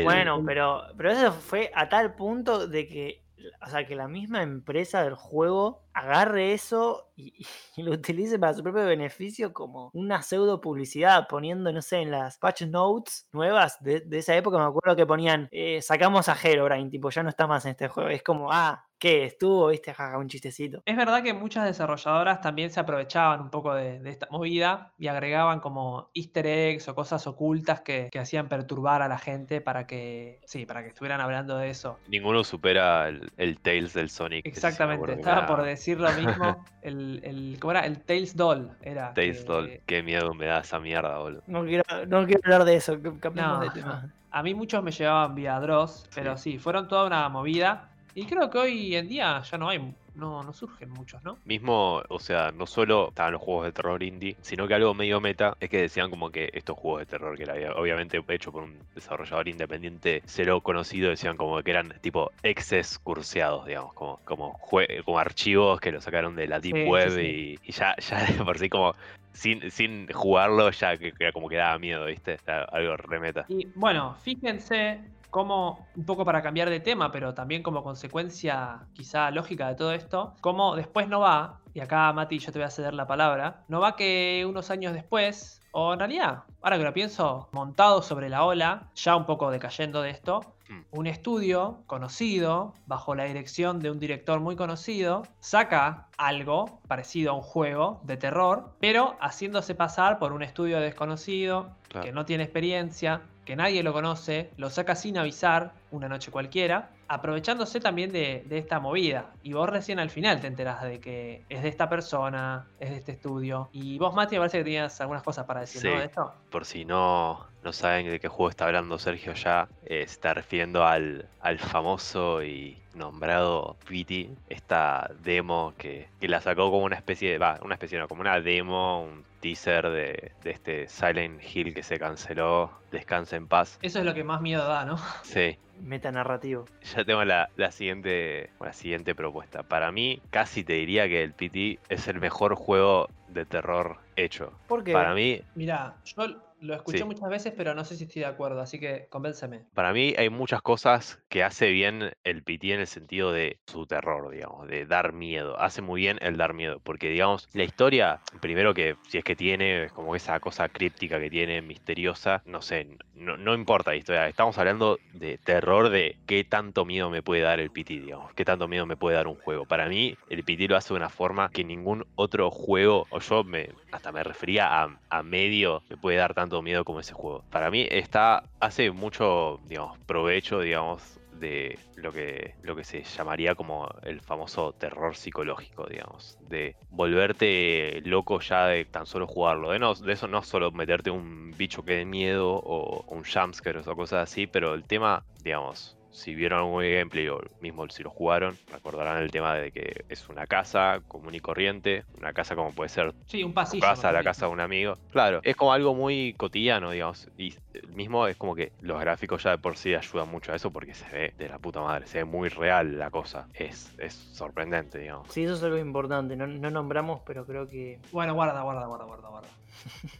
bueno, pero, pero eso fue a tal punto de que, o sea, que la misma empresa del juego agarre eso y, lo utilice para su propio beneficio como una pseudo publicidad, poniendo, no sé, en las patch notes nuevas de, esa época, me acuerdo que ponían, eh, sacamos a Herobrine, tipo, ya no está más en este juego. Es como, ah, ¿qué? Estuvo, viste, jaja, un chistecito. Es verdad que muchas desarrolladoras también se aprovechaban un poco de, esta movida y agregaban como easter eggs o cosas ocultas que, hacían perturbar a la gente para que, sí, para que estuvieran hablando de eso. Ninguno supera el, el Tales del Sonic. Exactamente, estaba por decir decir lo mismo. el, el, ¿Cómo era? El Tails Doll. Era, Tails Doll. Qué miedo me da esa mierda, boludo. No quiero, no quiero hablar de eso. No, de tema. A mí muchos me llevaban vía Dross, pero sí. fueron toda una movida. Y creo que hoy en día ya no hay no, no surgen muchos, ¿no? Mismo, o sea, no solo estaban los juegos de terror indie, sino que algo medio meta es que decían como que estos juegos de terror que era obviamente hecho por un desarrollador independiente cero conocido, decían como que eran tipo exes curseados, digamos, como, como, como archivos que lo sacaron de la Deep Web Y, ya, ya por sí como sin, sin jugarlo ya que, como que daba miedo, ¿viste? algo remeta. Y bueno, fíjense como, un poco para cambiar de tema, pero también como consecuencia quizá lógica de todo esto, como después no va, y acá Mati yo te voy a ceder la palabra, no va que unos años después, o en realidad, ahora que lo pienso, montado sobre la ola, ya un poco decayendo de esto, hmm. un estudio conocido, bajo la dirección de un director muy conocido, saca algo parecido a un juego de terror, pero haciéndose pasar por un estudio desconocido, que no tiene experiencia, que nadie lo conoce, lo saca sin avisar una noche cualquiera, aprovechándose también de, esta movida. Y vos recién al final te enterás de que es de esta persona, es de este estudio. Y vos, Mati, me parece que tenías algunas cosas para decir, ¿no? De esto. Por si no, no saben de qué juego está hablando Sergio ya, eh, está refiriendo al, al famoso y nombrado Pity, esta demo que, que, la sacó como una especie de, va, una especie no, como una demo, un teaser de, de, este Silent Hill que se canceló, Descansa en paz. Eso es lo que más miedo da, ¿no? Sí, metanarrativo. Ya tengo la, siguiente, la siguiente propuesta. Para mí, casi te diría que el PT es el mejor juego de terror hecho. ¿Por qué? Para mí. Mira, yo lo escuché muchas veces, pero no sé si estoy de acuerdo, así que convénceme. Para mí hay muchas cosas que hace bien el PT en el sentido de su terror, digamos, de dar miedo. Hace muy bien el dar miedo, porque digamos, la historia, primero que si es que tiene, es como esa cosa críptica que tiene, misteriosa, no sé, no, no importa la historia, estamos hablando de terror, de qué tanto miedo me puede dar el PT, digamos, qué tanto miedo me puede dar un juego. Para mí, el PT lo hace de una forma que ningún otro juego, o yo me, hasta me refería a, a medio, me puede dar tanto miedo como ese juego. Para mí está, hace mucho, digamos, provecho, digamos, de lo que, lo que se llamaría como el famoso terror psicológico, digamos, de volverte loco ya de tan solo jugarlo, de, no, de eso no solo meterte un bicho que dé miedo o un jumpscare o cosas así, pero el tema, digamos, si vieron algún gameplay o mismo si lo jugaron, recordarán el tema de que es una casa común y corriente, una casa como puede ser sí, un pasillo, casa, la casa de un amigo. Claro, es como algo muy cotidiano, digamos. Y mismo es como que los gráficos ya de por sí ayudan mucho a eso porque se ve de la puta madre, se ve muy real la cosa. Es, es sorprendente, digamos. Sí, eso es algo importante. No, no nombramos, pero creo que. Bueno, guarda, guarda, guarda, guarda, guarda.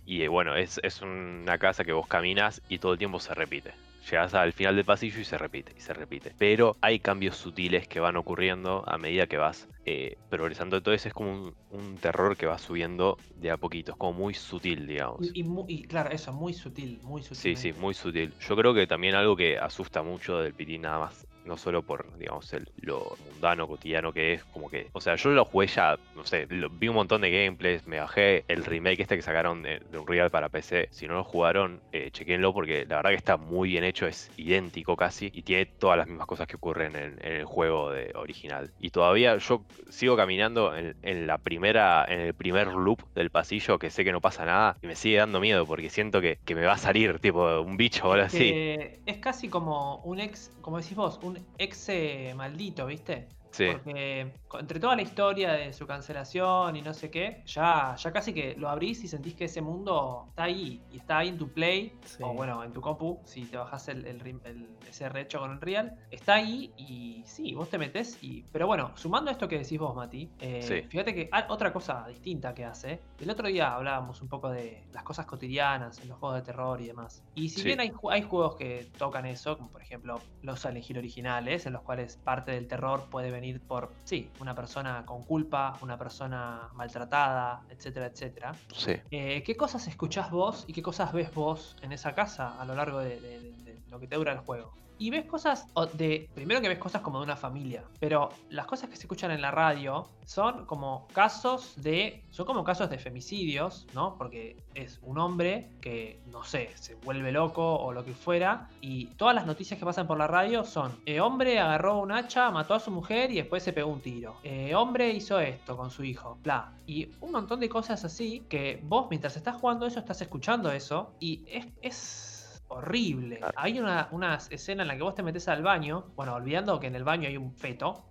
y eh, bueno, es, es una casa que vos caminas y todo el tiempo se repite llegas al final del pasillo y se repite, y se repite. Pero hay cambios sutiles que van ocurriendo a medida que vas eh, progresando. Entonces es como un, terror que va subiendo de a poquito, es como muy sutil, digamos. Y, claro, eso, muy sutil, muy sutil. Sí, sí, muy sutil. Yo creo que también algo que asusta mucho del pitín nada más no solo por, digamos, el, lo mundano, cotidiano que es, como que, o sea, yo lo jugué ya, no sé, vi un montón de gameplays, me bajé el remake este que sacaron de, Unreal para PC, si no lo jugaron, eh, chequenlo porque la verdad que está muy bien hecho, es idéntico casi, y tiene todas las mismas cosas que ocurren en, el juego de original. Y todavía yo sigo caminando en, la primera, en el primer loop del pasillo, que sé que no pasa nada, y me sigue dando miedo porque siento que, que me va a salir, tipo, un bicho o algo así. Es casi como un ex, como decís vos, un ex maldito, ¿viste? Porque entre toda la historia de su cancelación y no sé qué, ya, ya casi que lo abrís y sentís que ese mundo está ahí. Y está ahí en tu Play, o bueno, en tu compu, si te bajás el, ese recho con el Real. Está ahí y sí, vos te metes. Y, pero bueno, sumando esto que decís vos, Mati, eh, fíjate que hay otra cosa distinta que hace. El otro día hablábamos un poco de las cosas cotidianas en los juegos de terror y demás. Y si bien hay, hay juegos que tocan eso, como por ejemplo los elegir originales, en los cuales parte del terror puede venir por, sí, una persona con culpa, una persona maltratada, etcétera, etcétera. Sí. Eh, ¿Qué cosas escuchás vos y qué cosas ves vos en esa casa a lo largo de lo que te dura el juego? Y ves cosas de. Primero que ves cosas como de una familia. Pero las cosas que se escuchan en la radio son como casos de. Son como casos de femicidios, ¿no? Porque es un hombre que, no sé, se vuelve loco o lo que fuera. Y todas las noticias que pasan por la radio son: eh, hombre agarró un hacha, mató a su mujer y después se pegó un tiro. Eh, hombre hizo esto con su hijo, bla. Y un montón de cosas así que vos, mientras estás jugando eso, estás escuchando eso. Y es, es horrible. Hay una, escena en la que vos te metes al baño, bueno, olvidando que en el baño hay un feto,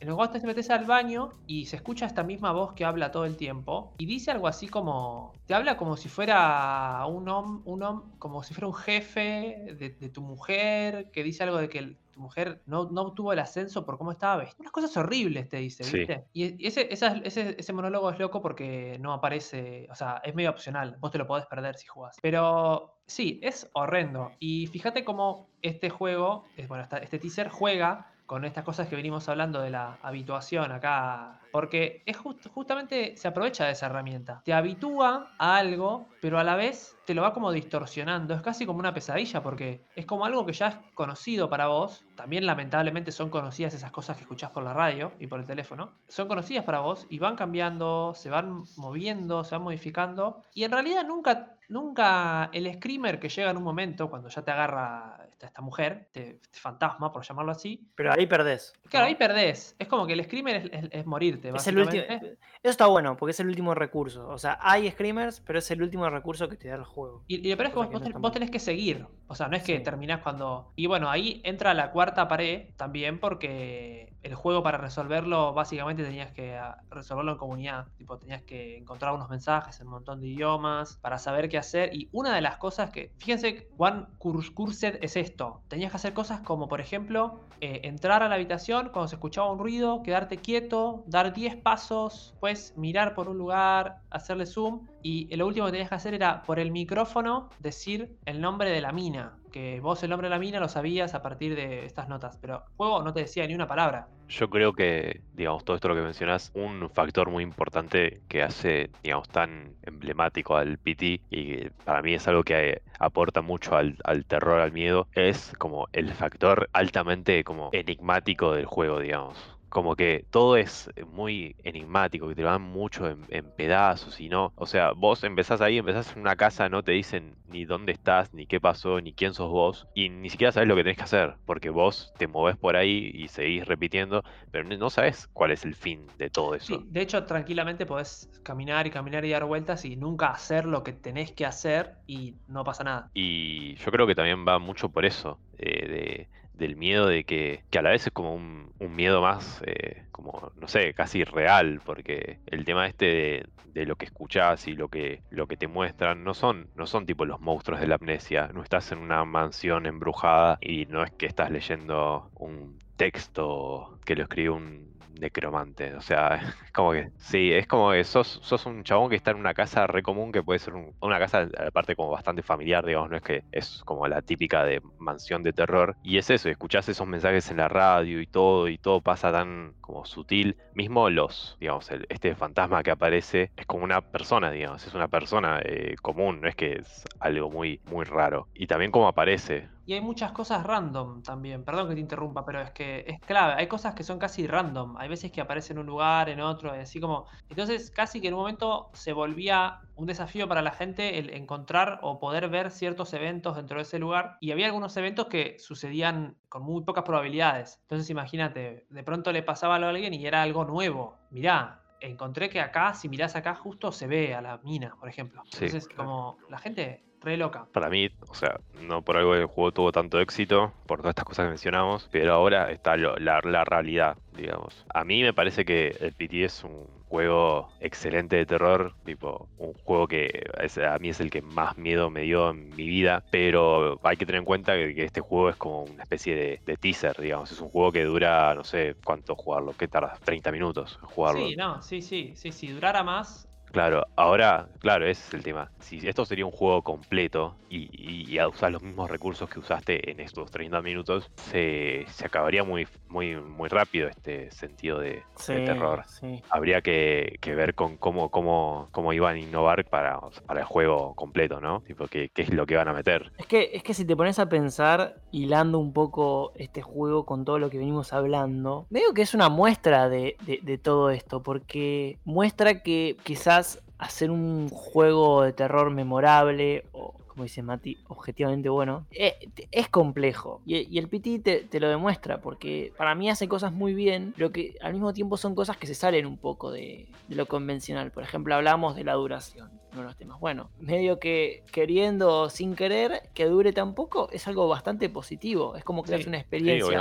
en el que vos te metes al baño y se escucha esta misma voz que habla todo el tiempo y dice algo así como, te habla como si fuera un hombre, un como si fuera un jefe de, tu mujer, que dice algo de que tu mujer no, no obtuvo el ascenso por cómo estaba vestida. Unas cosas horribles te dice, ¿viste? Y ese, ese, ese, monólogo es loco porque no aparece, o sea, es medio opcional, vos te lo podés perder si jugás. Pero Sí, es horrendo. Y fíjate cómo este juego, bueno, este teaser juega con estas cosas que venimos hablando de la habituación acá, porque es justamente se aprovecha de esa herramienta. Te habitúa a algo, pero a la vez te lo va como distorsionando. Es casi como una pesadilla, porque es como algo que ya es conocido para vos. También lamentablemente son conocidas esas cosas que escuchás por la radio y por el teléfono. Son conocidas para vos y van cambiando, se van moviendo, se van modificando. Y en realidad nunca Nunca el screamer que llega en un momento, cuando ya te agarra esta, mujer, este, fantasma, por llamarlo así. Pero ahí perdés. Claro, ahí perdés. Es como que el screamer es, morirte. Es el último, eso está bueno, porque es el último recurso. O sea, hay screamers, pero es el último recurso que te da el juego. Y, y lo peor es que vos, tenés que seguir. O sea, no es que terminás cuando... Y bueno, ahí entra la cuarta pared también porque el juego para resolverlo básicamente tenías que ah, resolverlo en comunidad. Tipo, tenías que encontrar unos mensajes en un montón de idiomas para saber qué hacer. Y una de las cosas que... Fíjense, One Cursed es esto. Tenías que hacer cosas como, por ejemplo, eh, entrar a la habitación cuando se escuchaba un ruido, quedarte quieto, dar 10 pasos, pues mirar por un lugar, hacerle zoom y lo último que tenías que hacer era por el micrófono decir el nombre de la mina. Que vos el nombre de la mina lo sabías a partir de estas notas, pero el juego no te decía ni una palabra. Yo creo que, digamos, todo esto lo que mencionás, un factor muy importante que hace, digamos, tan emblemático al PT y para mí es algo que aporta mucho al, al terror, al miedo, es como el factor altamente como enigmático del juego, digamos como que todo es muy enigmático, que te lo dan mucho en, pedazos y no. O sea, vos empezás ahí, empezás en una casa, no te dicen ni dónde estás, ni qué pasó, ni quién sos vos, y ni siquiera sabes lo que tenés que hacer, porque vos te movés por ahí y seguís repitiendo, pero no sabes cuál es el fin de todo eso. Sí, de hecho, tranquilamente podés caminar y caminar y dar vueltas y nunca hacer lo que tenés que hacer y no pasa nada. Y yo creo que también va mucho por eso, eh, de del miedo de que, que a la vez es como un, miedo más, eh, como, no sé, casi real, porque el tema este de, lo que escuchás y lo que, lo que te muestran no son, no son tipo los monstruos de la amnesia, no estás en una mansión embrujada y no es que estás leyendo un texto que lo escribe un necromante. O sea, como que. Sí, es como que sos, sos un chabón que está en una casa re común que puede ser una casa, aparte, como bastante familiar, digamos, no es que es como la típica de mansión de terror. Y es eso, escuchás esos mensajes en la radio y todo, y todo pasa tan como sutil. Mismo los, digamos, este fantasma que aparece es como una persona, digamos, es una persona eh, común, no es que es algo muy, muy raro. Y también como aparece, y hay muchas cosas random también. Perdón que te interrumpa, pero es que es clave. Hay cosas que son casi random. Hay veces que aparecen en un lugar, en otro, así como. Entonces, casi que en un momento se volvía un desafío para la gente el encontrar o poder ver ciertos eventos dentro de ese lugar. Y había algunos eventos que sucedían con muy pocas probabilidades. Entonces, imagínate, de pronto le pasaba a alguien y era algo nuevo. Mirá, encontré que acá, si mirás acá, justo se ve a la mina, por ejemplo. Entonces, como la gente re loca. Para mí, o sea, no por algo el juego tuvo tanto éxito, por todas estas cosas que mencionamos, pero ahora está la, realidad, digamos. A mí me parece que el PT es un juego excelente de terror, tipo un juego que a mí es el que más miedo me dio en mi vida, pero hay que tener en cuenta que, este juego es como una especie de, teaser, digamos, es un juego que dura, no sé cuánto jugarlo, ¿qué tarda? 30 minutos jugarlo. Sí, no, sí, sí, sí, si durara más, Claro, ahora, claro, ese es el tema. Si esto sería un juego completo y, y, usar los mismos recursos que usaste en estos 30 minutos, se, se acabaría muy, muy, muy rápido este sentido de, terror. Habría que, ver con cómo, cómo, cómo iban a innovar para, para el juego completo, ¿no? Tipo, qué, qué es lo que van a meter. Es que, es que si te pones a pensar, hilando un poco este juego con todo lo que venimos hablando, veo que es una muestra de, de todo esto, porque muestra que quizás hacer un juego de terror memorable o como dice Mati, objetivamente bueno, eh, es complejo. Y, el PT te, lo demuestra, porque para mí hace cosas muy bien, pero que al mismo tiempo son cosas que se salen un poco de, lo convencional. Por ejemplo, hablamos de la duración, uno de los temas. Bueno, medio que queriendo sin querer que dure tan poco es algo bastante positivo. Es como crearse una experiencia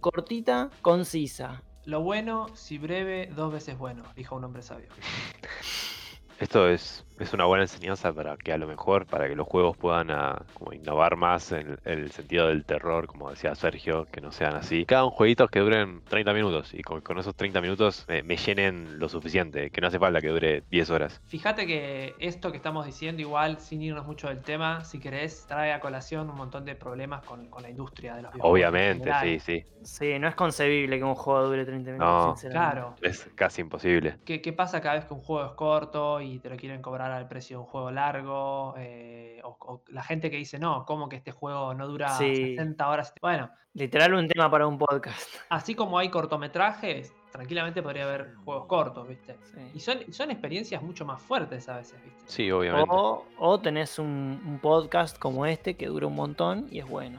cortita, concisa. Lo bueno, si breve, dos veces bueno, dijo un hombre sabio. Esto es es una buena enseñanza para que a lo mejor, para que los juegos puedan ah, como innovar más en, el sentido del terror, como decía Sergio, que no sean así. Cada un jueguito que duren 30 minutos y con, esos 30 minutos me, llenen lo suficiente, que no hace falta que dure 10 horas. Fíjate que esto que estamos diciendo, igual, sin irnos mucho del tema, si querés, trae a colación un montón de problemas con, la industria de los videojuegos. Obviamente, sí, sí. Sí, no es concebible que un juego dure 30 minutos. No, claro. Es casi imposible. ¿Qué, ¿Qué pasa cada vez que un juego es corto y te lo quieren cobrar al precio de un juego largo, eh, o, la gente que dice, no, como que este juego no dura 60 horas. Bueno. Literal un tema para un podcast. Así como hay cortometrajes, tranquilamente podría haber juegos cortos, ¿viste? Y son, son experiencias mucho más fuertes a veces, ¿viste? Sí, obviamente. O, tenés un, podcast como este que dura un montón y es bueno.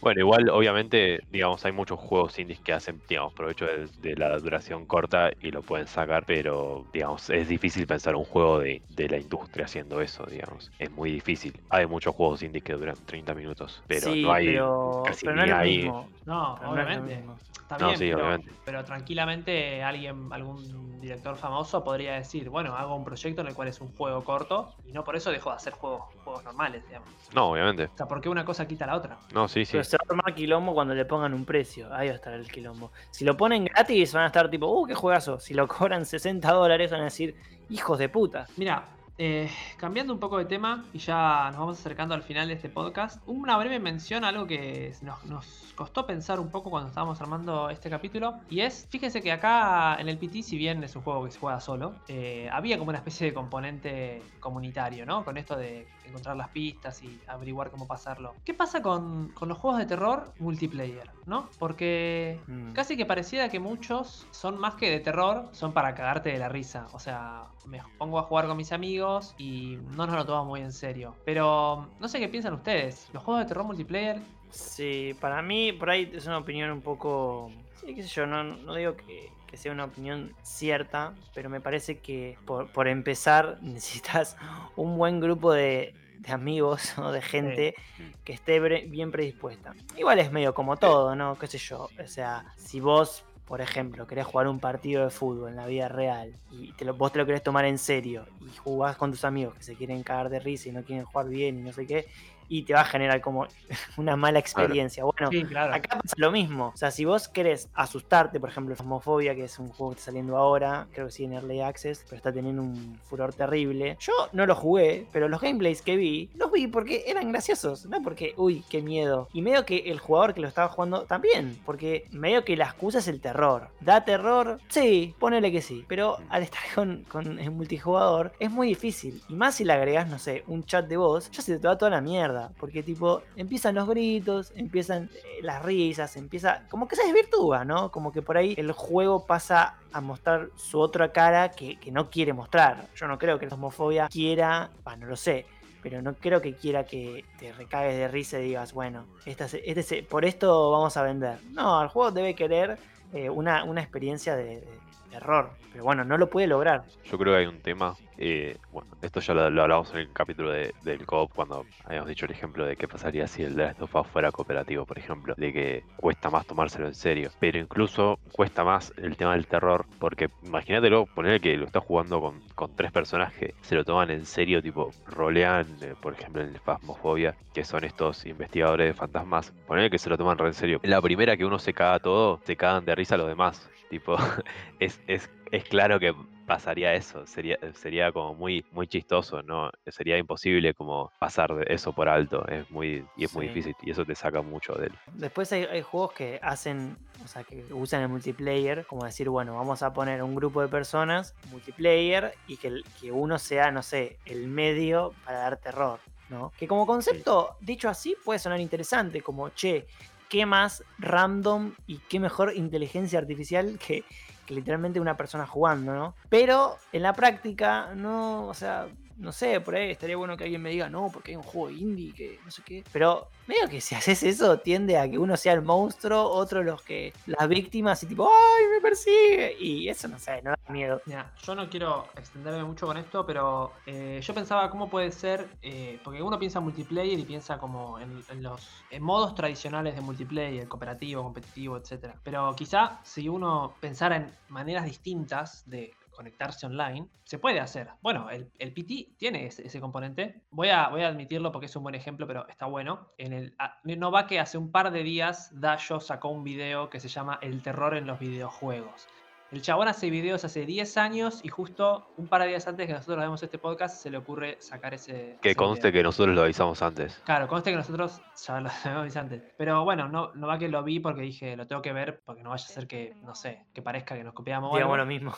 Bueno, igual, obviamente, digamos, hay muchos juegos indies que hacen, digamos, provecho de, la duración corta y lo pueden sacar, pero, digamos, es difícil pensar un juego de, la industria haciendo eso, digamos. Es muy difícil. Hay muchos juegos indies que duran 30 minutos, pero no hay casi ni ahí. No, obviamente. Está bien, pero, tranquilamente alguien, algún director famoso podría decir, bueno, hago un proyecto en el cual es un juego corto y no por eso dejo de hacer juegos, juegos normales, digamos. No, obviamente. O sea, ¿por qué una cosa quita la otra? No, sí, sí. Pero se va a armar quilombo cuando le pongan un precio. Ahí va a estar el quilombo. Si lo ponen gratis, van a estar tipo, uh, qué juegazo. Si lo cobran 60 dólares, van a decir, hijos de puta. Mira, eh, cambiando un poco de tema y ya nos vamos acercando al final de este podcast, una breve mención a algo que nos, costó pensar un poco cuando estábamos armando este capítulo y es, fíjense que acá en el PT, si bien es un juego que se juega solo, eh, había como una especie de componente comunitario, ¿no? Con esto de encontrar las pistas y averiguar cómo pasarlo. ¿Qué pasa con, los juegos de terror multiplayer, ¿no? Porque mm. casi que pareciera que muchos son más que de terror, son para cagarte de la risa. O sea, me pongo a jugar con mis amigos y no nos lo tomamos muy en serio. Pero no sé qué piensan ustedes. ¿Los juegos de terror multiplayer? Sí, para mí por ahí es una opinión un poco... Sí, qué sé yo, no, no digo que, sea una opinión cierta, pero me parece que por, por empezar necesitas un buen grupo de, de amigos o de gente que esté bien predispuesta. Igual es medio como todo, ¿no? ¿Qué sé yo? O sea, si vos por ejemplo, querés jugar un partido de fútbol en la vida real y te lo, vos te lo querés tomar en serio y jugás con tus amigos que se quieren cagar de risa y no quieren jugar bien y no sé qué, y te va a generar como una mala experiencia. Bueno, acá pasa lo mismo. O sea, si vos querés asustarte, por ejemplo, Fasmofobia, que es un juego que está saliendo ahora, creo que sí en Early Access, pero está teniendo un furor terrible. Yo no lo jugué, pero los gameplays que vi, los vi porque eran graciosos, no porque, uy, qué miedo. Y medio que el jugador que lo estaba jugando también, porque medio que la excusa es el terror. ¿Da terror? Sí, ponele que sí. Pero al estar con, con el multijugador es muy difícil. Y más si le agregás, no sé, un chat de voz, ya se te va toda la mierda. Porque tipo, empiezan los gritos, empiezan eh, las risas, empieza... Como que se desvirtúa, ¿no? Como que por ahí el juego pasa a mostrar su otra cara que, no quiere mostrar. Yo no creo que la homofobia quiera, bueno, no lo sé, pero no creo que quiera que te recagues de risa y digas, bueno, esta, este, por esto vamos a vender. No, el juego debe querer eh, una, experiencia de, error. Pero bueno, no lo puede lograr. Yo creo que hay un tema. Eh, bueno, esto ya lo, hablamos en el capítulo del coop cuando habíamos dicho el ejemplo de qué pasaría si el Last of Us fuera cooperativo, por ejemplo, de que cuesta más tomárselo en serio. Pero incluso cuesta más el tema del terror, porque imagínatelo, poner que lo está jugando con, con, tres personas que se lo toman en serio, tipo rolean, eh, por ejemplo, en el Phasmophobia, que son estos investigadores de fantasmas, poner que se lo toman re en serio. La primera que uno se caga todo, se cagan de risa los demás. Tipo, es, es, es claro que pasaría eso, sería, sería como muy, muy chistoso, ¿no? Sería imposible como pasar de eso por alto, es muy, y es muy difícil, y eso te saca mucho de él. Después hay, juegos que hacen, o sea, que usan el multiplayer, como decir, bueno, vamos a poner un grupo de personas, multiplayer, y que, que uno sea, no sé, el medio para dar terror. ¿no? Que como concepto, dicho así, puede sonar interesante, como, che, qué más random y qué mejor inteligencia artificial que, literalmente una persona jugando, ¿no? Pero en la práctica, no, o sea, no sé, por ahí estaría bueno que alguien me diga, no, porque hay un juego indie que no sé qué. Pero medio que si haces eso, tiende a que uno sea el monstruo, otro los que, las víctimas, y tipo, ¡ay, me persigue! Y eso no sé, no da miedo. yo no quiero extenderme mucho con esto, pero eh, yo pensaba cómo puede ser, eh, porque uno piensa en multiplayer y piensa como en, los modos tradicionales de multiplayer, cooperativo, competitivo, etc. Pero quizá si uno pensara en maneras distintas de conectarse online, se puede hacer. Bueno, el, el PT tiene ese, componente. Voy a, voy a admitirlo porque es un buen ejemplo, pero está bueno. En el, ah, no va que hace un par de días Dayo sacó un video que se llama El terror en los videojuegos. El chabón hace videos hace 10 años y justo un par de días antes que nosotros vemos este podcast se le ocurre sacar ese. Que conste que nosotros lo avisamos antes. Claro, conste que nosotros ya lo avisamos antes. Pero bueno, no, no va que lo vi porque dije, lo tengo que ver porque no vaya a ser que, no sé, que parezca que nos copiamos. Digamos lo mismo.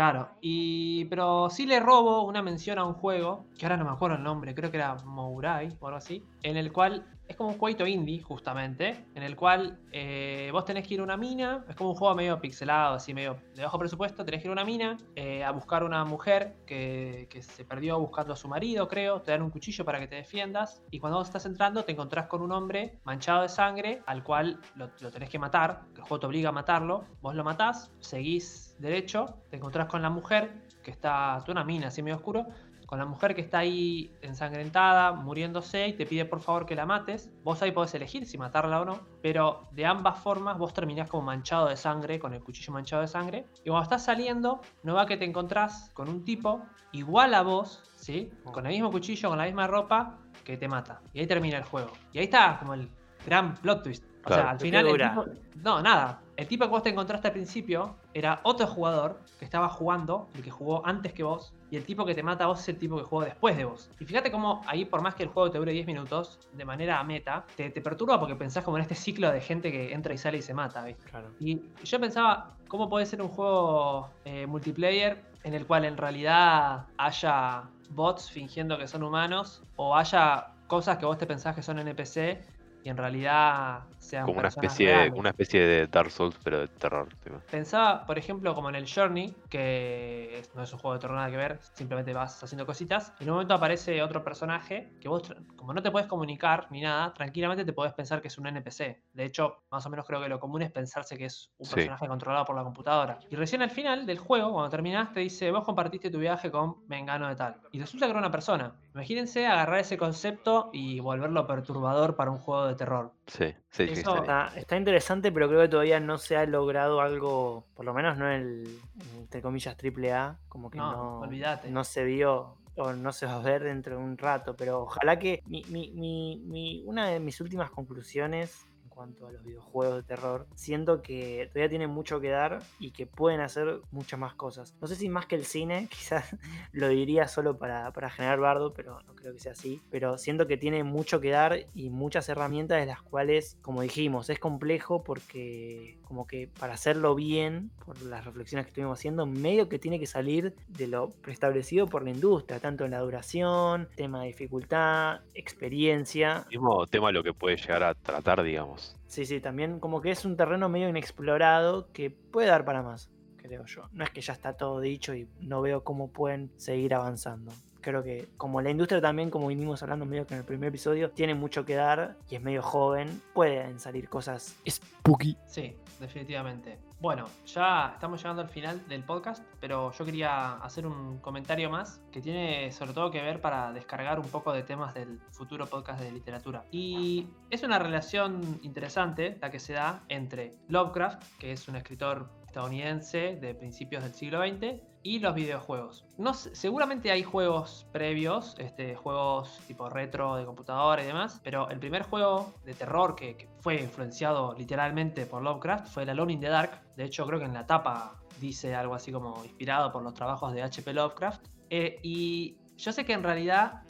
Claro, y pero sí le robo una mención a un juego, que ahora no me acuerdo el nombre, creo que era Mourai o algo así, en el cual es como un jueguito indie, justamente, en el cual eh, vos tenés que ir a una mina, es como un juego medio pixelado, así medio de bajo presupuesto, tenés que ir a una mina eh, a buscar una mujer que, se perdió buscando a su marido, creo, te dan un cuchillo para que te defiendas, y cuando vos estás entrando te encontrás con un hombre manchado de sangre, al cual lo, lo tenés que matar, el juego te obliga a matarlo, vos lo matás, seguís derecho, te encontrás con la mujer, que está, toda una mina así medio oscuro, con la mujer que está ahí ensangrentada, muriéndose y te pide por favor que la mates. Vos ahí podés elegir si matarla o no, pero de ambas formas vos terminás como manchado de sangre, con el cuchillo manchado de sangre. Y cuando estás saliendo, no va que te encontrás con un tipo igual a vos, ¿sí? Con el mismo cuchillo, con la misma ropa, que te mata. Y ahí termina el juego. Y ahí está como el gran plot twist. O sea, al final. no, nada. El tipo que vos te encontraste al principio era otro jugador que estaba jugando, el que jugó antes que vos, y el tipo que te mata a vos es el tipo que jugó después de vos. Y fíjate cómo ahí, por más que el juego te dure 10 minutos, de manera meta, te, perturba porque pensás como en este ciclo de gente que entra y sale y se mata, ¿viste? Y yo pensaba, ¿cómo puede ser un juego eh, multiplayer en el cual en realidad haya bots fingiendo que son humanos o haya cosas que vos te pensás que son NPC y en realidad sean como una especie una especie de Dark Souls pero de terror pensaba por ejemplo como en el Journey que no es un juego de terror nada que ver simplemente vas haciendo cositas y en un momento aparece otro personaje que vos como no te puedes comunicar ni nada tranquilamente te podés pensar que es un NPC de hecho más o menos creo que lo común es pensarse que es un personaje controlado por la computadora. Y recién al final del juego cuando terminás te dice vos compartiste tu viaje con Mengano de tal y resulta que era una persona imagínense agarrar ese concepto y volverlo perturbador para un juego de terror. Sí, sí, sí, está, interesante, pero creo que todavía no se ha logrado algo, por lo menos no el, entre comillas, triple A, como que no, no, se vio o no se va a ver dentro de un rato, pero ojalá que mi, mi, mi, una de mis últimas conclusiones cuanto a los videojuegos de terror. Siento que todavía tienen mucho que dar y que pueden hacer muchas más cosas. No sé si más que el cine, quizás lo diría solo para, generar bardo, pero no creo que sea así. Pero siento que tiene mucho que dar y muchas herramientas de las cuales, como dijimos, es complejo porque como que para hacerlo bien, por las reflexiones que estuvimos haciendo, medio que tiene que salir de lo preestablecido por la industria, tanto en la duración, tema de dificultad, experiencia. Mismo tema lo que puede llegar a tratar, digamos. Sí, sí, también como que es un terreno medio inexplorado que puede dar para más, creo yo. No es que ya está todo dicho y no veo cómo pueden seguir avanzando. Creo que como la industria también, como vinimos hablando medio que en el primer episodio, tiene mucho que dar y es medio joven, pueden salir cosas spooky. Sí, definitivamente. Bueno, ya estamos llegando al final del podcast, pero yo quería hacer un comentario más que tiene sobre todo que ver para descargar un poco de temas del futuro podcast de literatura. Y es una relación interesante la que se da entre Lovecraft, que es un escritor estadounidense de principios del siglo XX, y los videojuegos. No, seguramente hay juegos previos, este, juegos tipo retro de computadora y demás, pero el primer juego de terror que, fue influenciado literalmente por Lovecraft fue el Alone in the Dark. De hecho, creo que en la tapa dice algo así como inspirado por los trabajos de H.P. Lovecraft. Eh, y yo sé que en realidad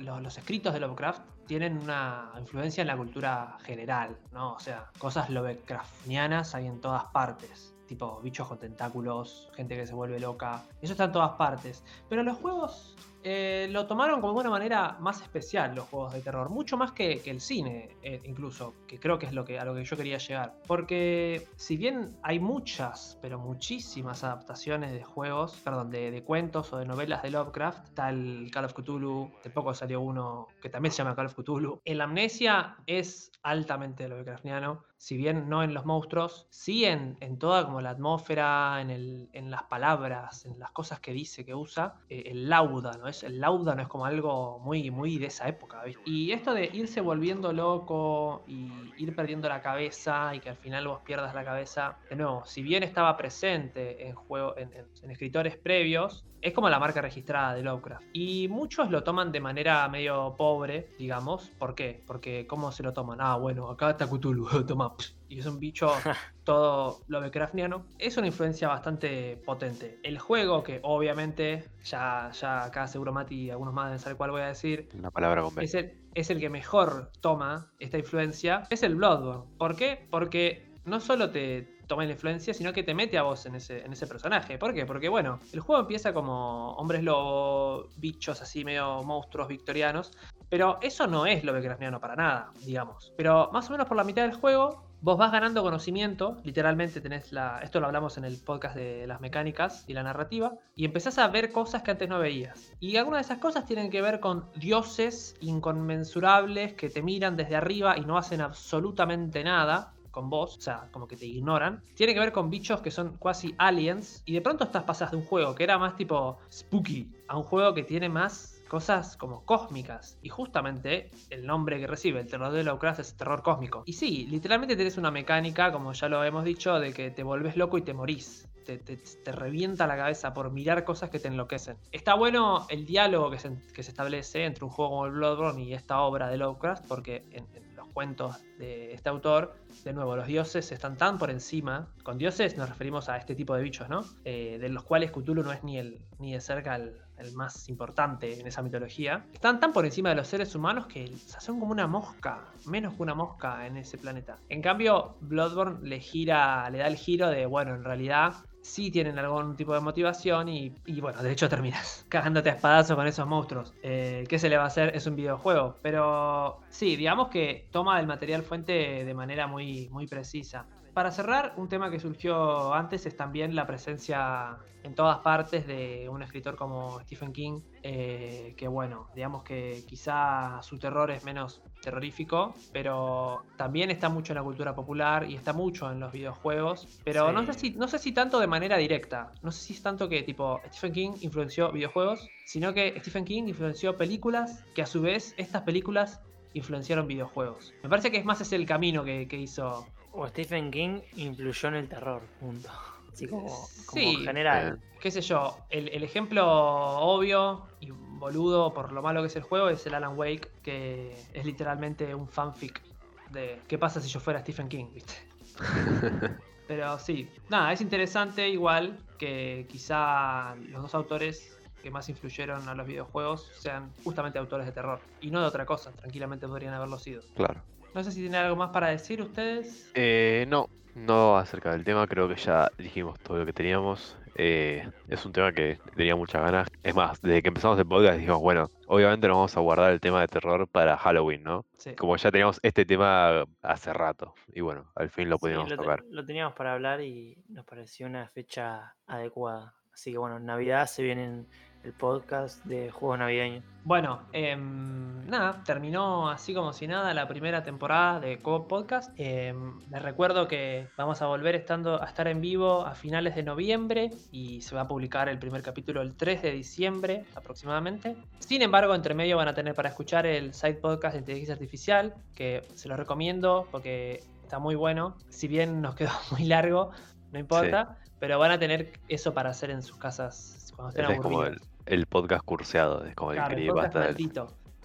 los, los, escritos de Lovecraft tienen una influencia en la cultura general, ¿no? O sea, cosas Lovecraftianas hay en todas partes tipo bichos con tentáculos, gente que se vuelve loca. Eso está en todas partes. Pero los juegos eh, lo tomaron como una manera más especial los juegos de terror, mucho más que, el cine eh, incluso, que creo que es lo que, a lo que yo quería llegar. Porque si bien hay muchas, pero muchísimas adaptaciones de juegos, perdón, de, cuentos o de novelas de Lovecraft, tal Call of Cthulhu, de poco salió uno que también se llama Call of Cthulhu. El Amnesia es altamente Lovecraftiano, si bien no en los monstruos, sí en, toda como la atmósfera, en, el, en, las palabras, en las cosas que dice, que usa, eh, el lauda, ¿no? Es, el lauda no es como algo muy, muy de esa época, Y esto de irse volviendo loco y ir perdiendo la cabeza y que al final vos pierdas la cabeza, de nuevo, si bien estaba presente en, juego, en, en escritores previos, es como la marca registrada de Lovecraft. Y muchos lo toman de manera medio pobre, digamos. ¿Por qué? Porque ¿cómo se lo toman? Ah, bueno, acá está Cthulhu, toma. Y es un bicho todo Lovecraftiano. Es una influencia bastante potente. El juego, que obviamente, ya, ya acá seguro Mati y algunos más deben saber cuál voy a decir. Una palabra con es el, es el que mejor toma esta influencia. Es el Bloodborne. ¿Por qué? Porque no solo te, tome la influencia, sino que te mete a vos en ese, en ese personaje. ¿Por qué? Porque bueno, el juego empieza como hombres lobo, bichos así medio monstruos victorianos, pero eso no es lo Lovecraftiano para nada, digamos. Pero más o menos por la mitad del juego Vos vas ganando conocimiento, literalmente tenés la. Esto lo hablamos en el podcast de las mecánicas y la narrativa, y empezás a ver cosas que antes no veías. Y algunas de esas cosas tienen que ver con dioses inconmensurables que te miran desde arriba y no hacen absolutamente nada con vos, o sea, como que te ignoran. Tiene que ver con bichos que son casi aliens, y de pronto estás pasas de un juego que era más tipo spooky a un juego que tiene más cosas como cósmicas. Y justamente el nombre que recibe el terror de Lovecraft es terror cósmico. Y sí, literalmente tenés una mecánica, como ya lo hemos dicho, de que te volvés loco y te morís. Te, revienta la cabeza por mirar cosas que te enloquecen. Está bueno el diálogo que se, establece entre un juego como el Bloodborne y esta obra de Lovecraft, porque en, los cuentos de este autor, de nuevo, los dioses están tan por encima. Con dioses nos referimos a este tipo de bichos, ¿no? Eh, de los cuales Cthulhu no es ni, el, ni de cerca el, el más importante en esa mitología, están tan por encima de los seres humanos que son como una mosca, menos que una mosca en ese planeta. En cambio, Bloodborne le gira, le da el giro de, bueno, en realidad sí tienen algún tipo de motivación y, bueno, de hecho terminas cagándote a espadazo con esos monstruos. Eh, ¿Qué se le va a hacer? Es un videojuego. Pero sí, digamos que toma el material fuente de manera muy, muy precisa para cerrar, un tema que surgió antes es también la presencia en todas partes de un escritor como Stephen King, eh, que bueno, digamos que quizá su terror es menos terrorífico, pero también está mucho en la cultura popular y está mucho en los videojuegos, pero no, sé si, no sé si tanto de manera directa, no sé si es tanto que tipo Stephen King influenció videojuegos, sino que Stephen King influenció películas que a su vez estas películas influenciaron videojuegos. Me parece que es más ese el camino que, que hizo o Stephen King influyó en el terror, punto. Así como, sí, general. Eh, qué sé yo, el, ejemplo obvio y boludo por lo malo que es el juego es el Alan Wake, que es literalmente un fanfic de qué pasa si yo fuera Stephen King, ¿viste? Pero sí, nada, es interesante igual que quizá los dos autores que más influyeron a los videojuegos sean justamente autores de terror y no de otra cosa, tranquilamente podrían haberlo sido. Claro. No sé si tienen algo más para decir ustedes. Eh, no, no acerca del tema, creo que ya dijimos todo lo que teníamos. Eh, es un tema que tenía muchas ganas. Es más, desde que empezamos el podcast dijimos, bueno, obviamente nos vamos a guardar el tema de terror para Halloween, ¿no? Sí. Como ya teníamos este tema hace rato. Y bueno, al fin lo pudimos tocar. lo teníamos para hablar y nos pareció una fecha adecuada. Así que bueno, Navidad se vienen el podcast de juegos navideños. Bueno, em, nada, terminó así como si nada la primera temporada de Co Podcast. Em, les recuerdo que vamos a volver estando a estar en vivo a finales de noviembre y se va a publicar el primer capítulo el 3 de diciembre aproximadamente. Sin embargo, entre medio van a tener para escuchar el side podcast de inteligencia artificial, que se lo recomiendo porque está muy bueno. Si bien nos quedó muy largo, no importa, pero van a tener eso para hacer en sus casas es como el, podcast curseado, es como el creepypasta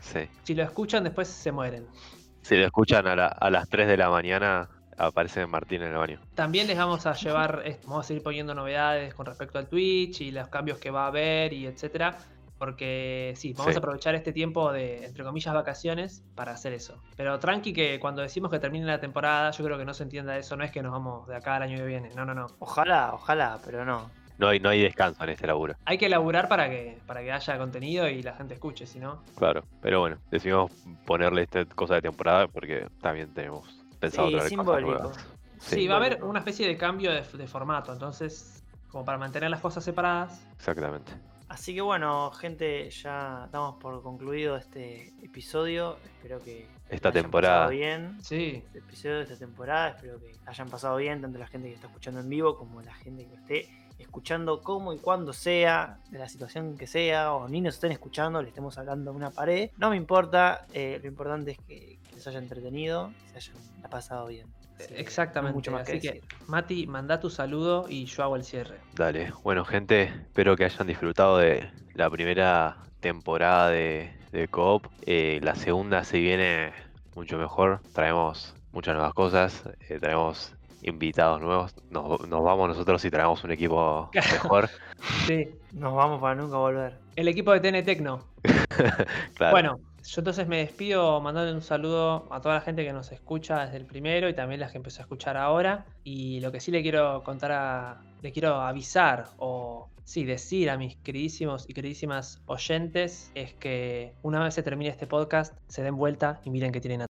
Sí. Si lo escuchan, después se mueren. Si lo escuchan a, las 3 de la mañana, aparece Martín en el baño. También les vamos a llevar, vamos a seguir poniendo novedades con respecto al Twitch y los cambios que va a haber y etcétera. Porque sí, vamos a aprovechar este tiempo de, entre comillas, vacaciones para hacer eso. Pero tranqui que cuando decimos que termine la temporada, yo creo que no se entienda eso, no es que nos vamos de acá al año que viene. No, no, no. Ojalá, ojalá, pero no no hay, no hay descanso en este laburo. Hay que laburar para que, para que haya contenido y la gente escuche, si no. Claro, pero bueno, decidimos ponerle esta cosa de temporada porque también tenemos pensado sí, cosas nuevas. Sí, va a haber una especie de cambio de, formato, entonces, como para mantener las cosas separadas. Exactamente. Así que bueno, gente, ya damos por concluido este episodio. Espero que esta temporada. bien. Sí. Este episodio de esta temporada. Espero que hayan pasado bien, tanto la gente que está escuchando en vivo como la gente que esté escuchando cómo y cuando sea, de la situación que sea, o ni nos estén escuchando, le estemos hablando a una pared. No me importa, eh, lo importante es que, les haya entretenido, se hayan pasado bien. Exactamente. Mucho más Así que, Mati, manda tu saludo y yo hago el cierre. Dale. Bueno, gente, espero que hayan disfrutado de la primera temporada de, de Coop. Eh, la segunda se viene mucho mejor. Traemos muchas nuevas cosas. Eh, traemos invitados nuevos. Nos, vamos nosotros y traemos un equipo mejor. sí, nos vamos para nunca volver. El equipo de TN Tecno. Bueno, yo entonces me despido mandando un saludo a toda la gente que nos escucha desde el primero y también las que empezó a escuchar ahora. Y lo que sí le quiero contar a. le quiero avisar o sí, decir a mis queridísimos y queridísimas oyentes es que una vez se termine este podcast, se den vuelta y miren que tienen